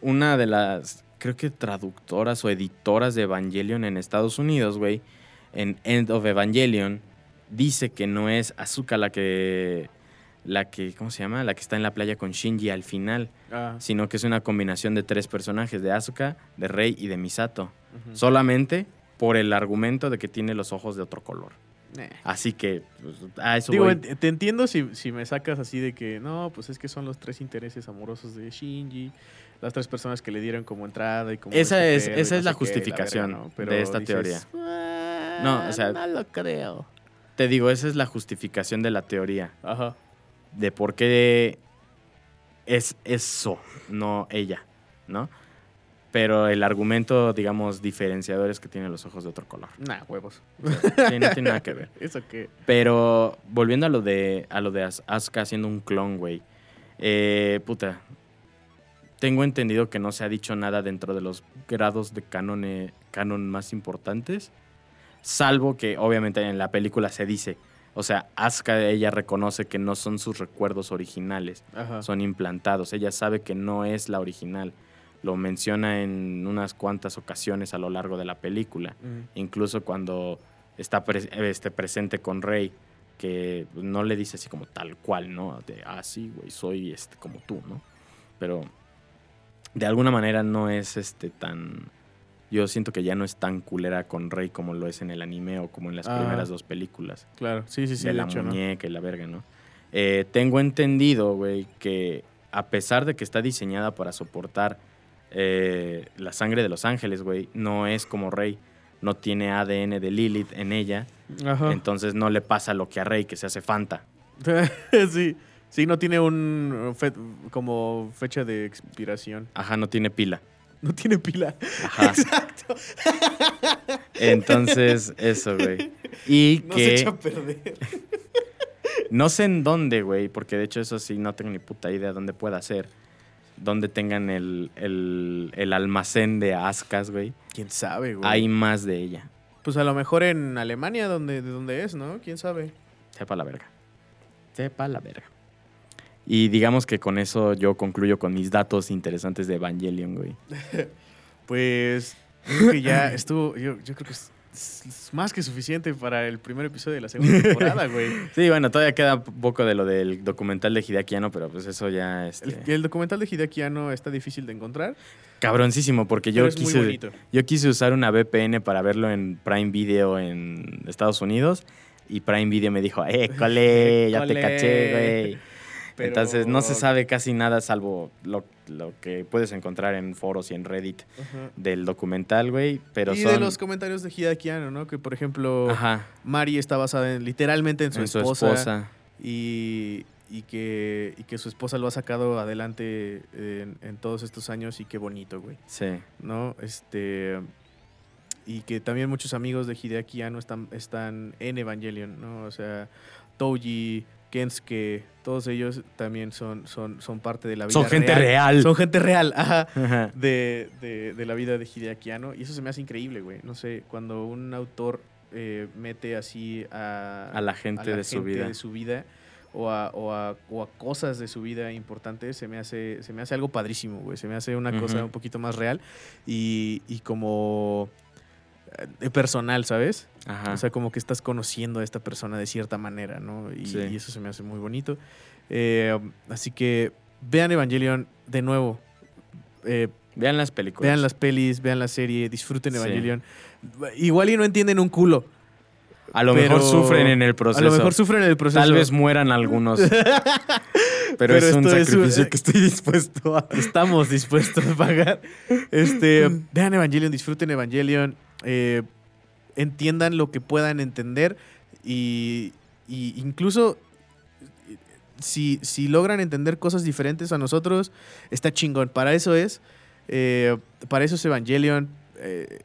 una de las, creo que traductoras o editoras de Evangelion en Estados Unidos, güey, en End of Evangelion, dice que no es Asuka la que, la que, ¿cómo se llama? La que está en la playa con Shinji al final, Ah, sino que es una combinación de tres personajes, de Asuka, de Rei y de Misato solamente por el argumento de que tiene los ojos de otro color. Nah. Así que pues, a eso Digo, voy. ent- te entiendo si, si me sacas así de que no, pues es que son los tres intereses amorosos de Shinji, las tres personas que le dieron como entrada y como. Esa este es- esa no es la verga, justificación ¿no? de esta teoría. No, o sea- no lo creo. Te digo, esa es la justificación de la teoría, Ajá. de por qué es eso, no ella, ¿no? Pero el argumento, digamos, diferenciador es que tiene los ojos de otro color. Nah, huevos. Sí, no tiene nada que ver. [LAUGHS] Eso que. Pero volviendo a lo de a lo de As- Asuka haciendo un clon, güey. Eh, puta. Tengo entendido que no se ha dicho nada dentro de los grados de canon, canon más importantes. Salvo que obviamente en la película se dice. O sea, Asuka ella reconoce que no son sus recuerdos originales. Ajá. Son implantados. Ella sabe que no es la original. Lo menciona en unas cuantas ocasiones a lo largo de la película incluso cuando está pre- este, presente con Rey, que no le dice así como tal cual, ¿no? De, ah, sí, güey, soy este, como tú, ¿no? Pero de alguna manera no es este tan... Yo siento que ya no es tan culera con Rey como lo es en el anime o como en las Ah. primeras dos películas. Claro, sí, sí, sí. de de la hecho, ¿no? muñeca y la verga, ¿no? Eh, tengo entendido, güey, que a pesar de que está diseñada para soportar eh, la sangre de los ángeles, güey, no es como Rey. No tiene ADN de Lilith en ella. Ajá. Entonces no le pasa lo que a Rey, que se hace Fanta. [LAUGHS] sí. Sí, no tiene un. fe- como fecha de expiración. Ajá, no tiene pila. No tiene pila. Ajá. [LAUGHS] Exacto. Entonces, eso, güey. Y No se que echa a perder. [LAUGHS] no sé en dónde, güey, porque de hecho eso sí no tengo ni puta idea dónde pueda ser. Donde tengan el, el, el almacén de ascas, güey. ¿Quién sabe, güey? Hay más de ella. Pues a lo mejor en Alemania, donde, de donde es, ¿no? ¿Quién sabe? Sepa la verga. Sepa la verga. Y digamos que con eso yo concluyo con mis datos interesantes de Evangelion, güey. [LAUGHS] Pues creo que ya estuvo, yo, yo creo que es- es más que suficiente para el primer episodio de la segunda temporada, güey. [LAUGHS] Sí, bueno, todavía queda un poco de lo del documental de Hideaki Anno, pero pues eso ya este, El, el documental de Hideaki Anno está difícil de encontrar, cabroncísimo porque yo quise yo quise usar una VPN para verlo en Prime Video en Estados Unidos y Prime Video me dijo, "Eh, cole, ya te Cole". caché, güey." Pero- Entonces no se sabe casi nada salvo lo, lo que puedes encontrar en foros y en Reddit del documental, güey, pero y son de los comentarios de Hideaki Anno, ¿no? Que, por ejemplo, Ajá, Mari está basada en, literalmente en su, en su esposa, esposa. Y, y que, y que su esposa lo ha sacado adelante en, en todos estos años y qué bonito, güey. Sí. ¿no? Este. Y que también muchos amigos de Hideaki Anno están, están en Evangelion, ¿no? O sea, Touji, Kensuke, todos ellos también son, son, son parte de la vida Son gente real. Son gente real, [LAUGHS] ajá. Ajá. De, de- de la vida de Hideaki Anno. Y eso se me hace increíble, güey. No sé, cuando un autor eh, mete así a, A la gente de su vida. de su vida o a, o a- o a cosas de su vida importantes, se me hace, se me hace algo padrísimo, güey. Se me hace una cosa un poquito más real y, y como eh, personal, ¿sabes? Ajá. O sea, como que estás conociendo a esta persona de cierta manera, ¿no? Y, Sí. y eso se me hace muy bonito. Eh, así que vean Evangelion de nuevo. Eh, Vean las películas. vean las pelis, vean la serie, disfruten Sí. Evangelion. Igual y no entienden un culo. A lo mejor sufren en el proceso. A lo mejor sufren en el proceso. Tal vez mueran algunos. [LAUGHS] Pero, Pero es un esto es un- sacrificio que estoy dispuesto a. estamos dispuestos a pagar. Este, [LAUGHS] vean Evangelion, disfruten Evangelion, eh, entiendan lo que puedan entender y, y incluso si, si logran entender cosas diferentes a nosotros, está chingón. Para eso es, eh, para eso es Evangelion eh,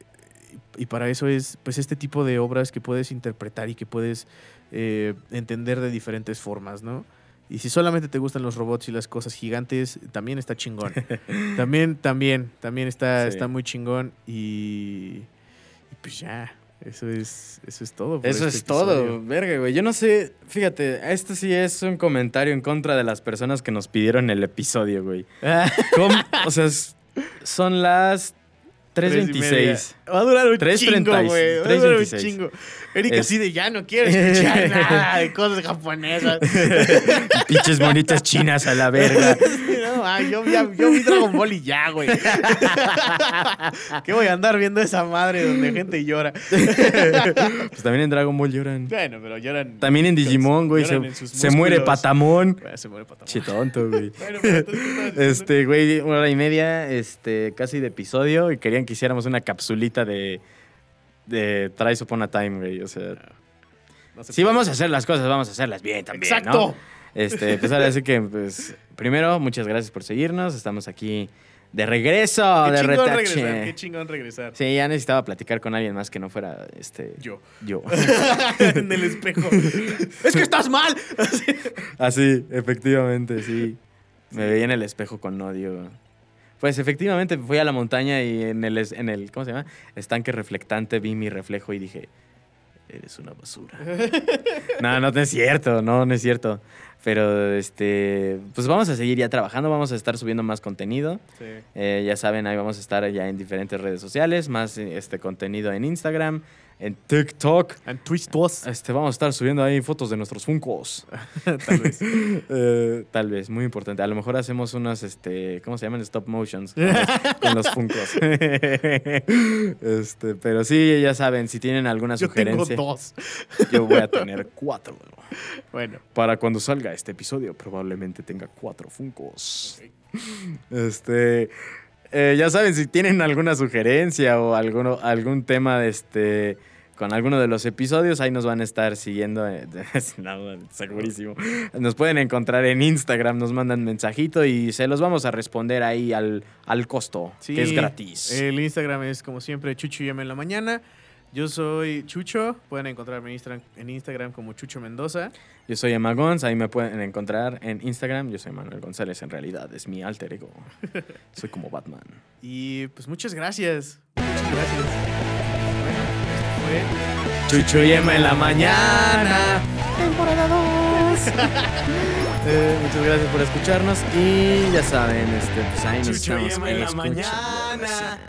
y para eso es pues este tipo de obras que puedes interpretar y que puedes eh, entender de diferentes formas, ¿no? Y si solamente te gustan los robots y las cosas gigantes, también está chingón. [LAUGHS] también, también, también está, Sí. está muy chingón. Y, y pues ya, eso es, eso es todo. por Eso este es todo, verga, güey. Yo no sé, fíjate, esto sí es un comentario en contra de las personas que nos pidieron el episodio, güey. [LAUGHS] ¿Cómo? O sea, son las Tres y media. 3.26. Va a durar un 3.36, chingo, güey. Va a durar un 3.26. chingo. Erika Es- así de ya no quiero escuchar [LAUGHS] nada de cosas japonesas. [LAUGHS] Pinches bonitas chinas a la verga. No, ah, yo, ya- yo vi Dragon Ball y ya, güey. [LAUGHS] ¿Qué voy a andar viendo esa madre donde gente llora? [LAUGHS] Pues también en Dragon Ball lloran. Bueno, pero lloran. También en Digimon, güey, se, muere. Patamón. Bueno, se muere Patamon. Che tonto, güey. [LAUGHS] Este, güey, una hora y media, este, casi de episodio, y querían que hiciéramos una capsulita de, de Tries Upon a Time, güey. O sea, No se si puede. vamos a hacer las cosas, vamos a hacerlas bien también, Exacto. ¿no? Este, pues ahora sí que, pues, primero, muchas gracias por seguirnos. Estamos aquí de regreso, Qué de chingón retache. regresar, qué chingón regresar. Sí, ya necesitaba platicar con alguien más que no fuera, este, Yo. yo. [LAUGHS] en el espejo. [LAUGHS] ¡Es que estás mal! Así, efectivamente, sí. Me veía en el espejo con odio. Pues efectivamente fui a la montaña y en el, en el ¿cómo se llama? Estanque reflectante vi mi reflejo y dije, eres una basura. [LAUGHS] no, no, no es cierto, no, no es cierto. Pero, este, pues vamos a seguir ya trabajando, vamos a estar subiendo más contenido. Sí. Eh, ya saben, ahí vamos a estar ya en diferentes redes sociales, más este contenido en Instagram, en TikTok. And twistos. Este, vamos a estar subiendo ahí fotos de nuestros funcos. [LAUGHS] Tal vez. [LAUGHS] Eh, tal vez, muy importante. A lo mejor hacemos unos, este, ¿cómo se llaman? Stop motions con los, [LAUGHS] con los funcos. este, pero sí, ya saben, si tienen alguna Yo tengo sugerencia, dos. yo voy a tener cuatro. Bueno. Para cuando salga este episodio, probablemente tenga cuatro funcos. Este, eh, ya saben, si tienen alguna sugerencia o alguno, algún tema de este con alguno de los episodios, ahí nos van a estar siguiendo, eh, [LAUGHS] no, segurísimo. Nos pueden encontrar en Instagram, nos mandan mensajito y se los vamos a responder ahí al, al costo, que es gratis. El Instagram es como siempre Chucho y en la mañana. Yo soy Chucho. Pueden encontrarme en Instagram, como Chucho Mendoza. Yo soy Emma Gonz, ahí me pueden encontrar en Instagram. Yo soy Manuel González, en realidad es mi alter ego. [LAUGHS] Soy como Batman. Y pues muchas gracias. Muchas gracias. Bueno, esto Chucho y Emma en la mañana. Temporada 2. [LAUGHS] Eh, muchas gracias por escucharnos y ya saben, este, pues ahí nos Chucho y Emma en la mañana.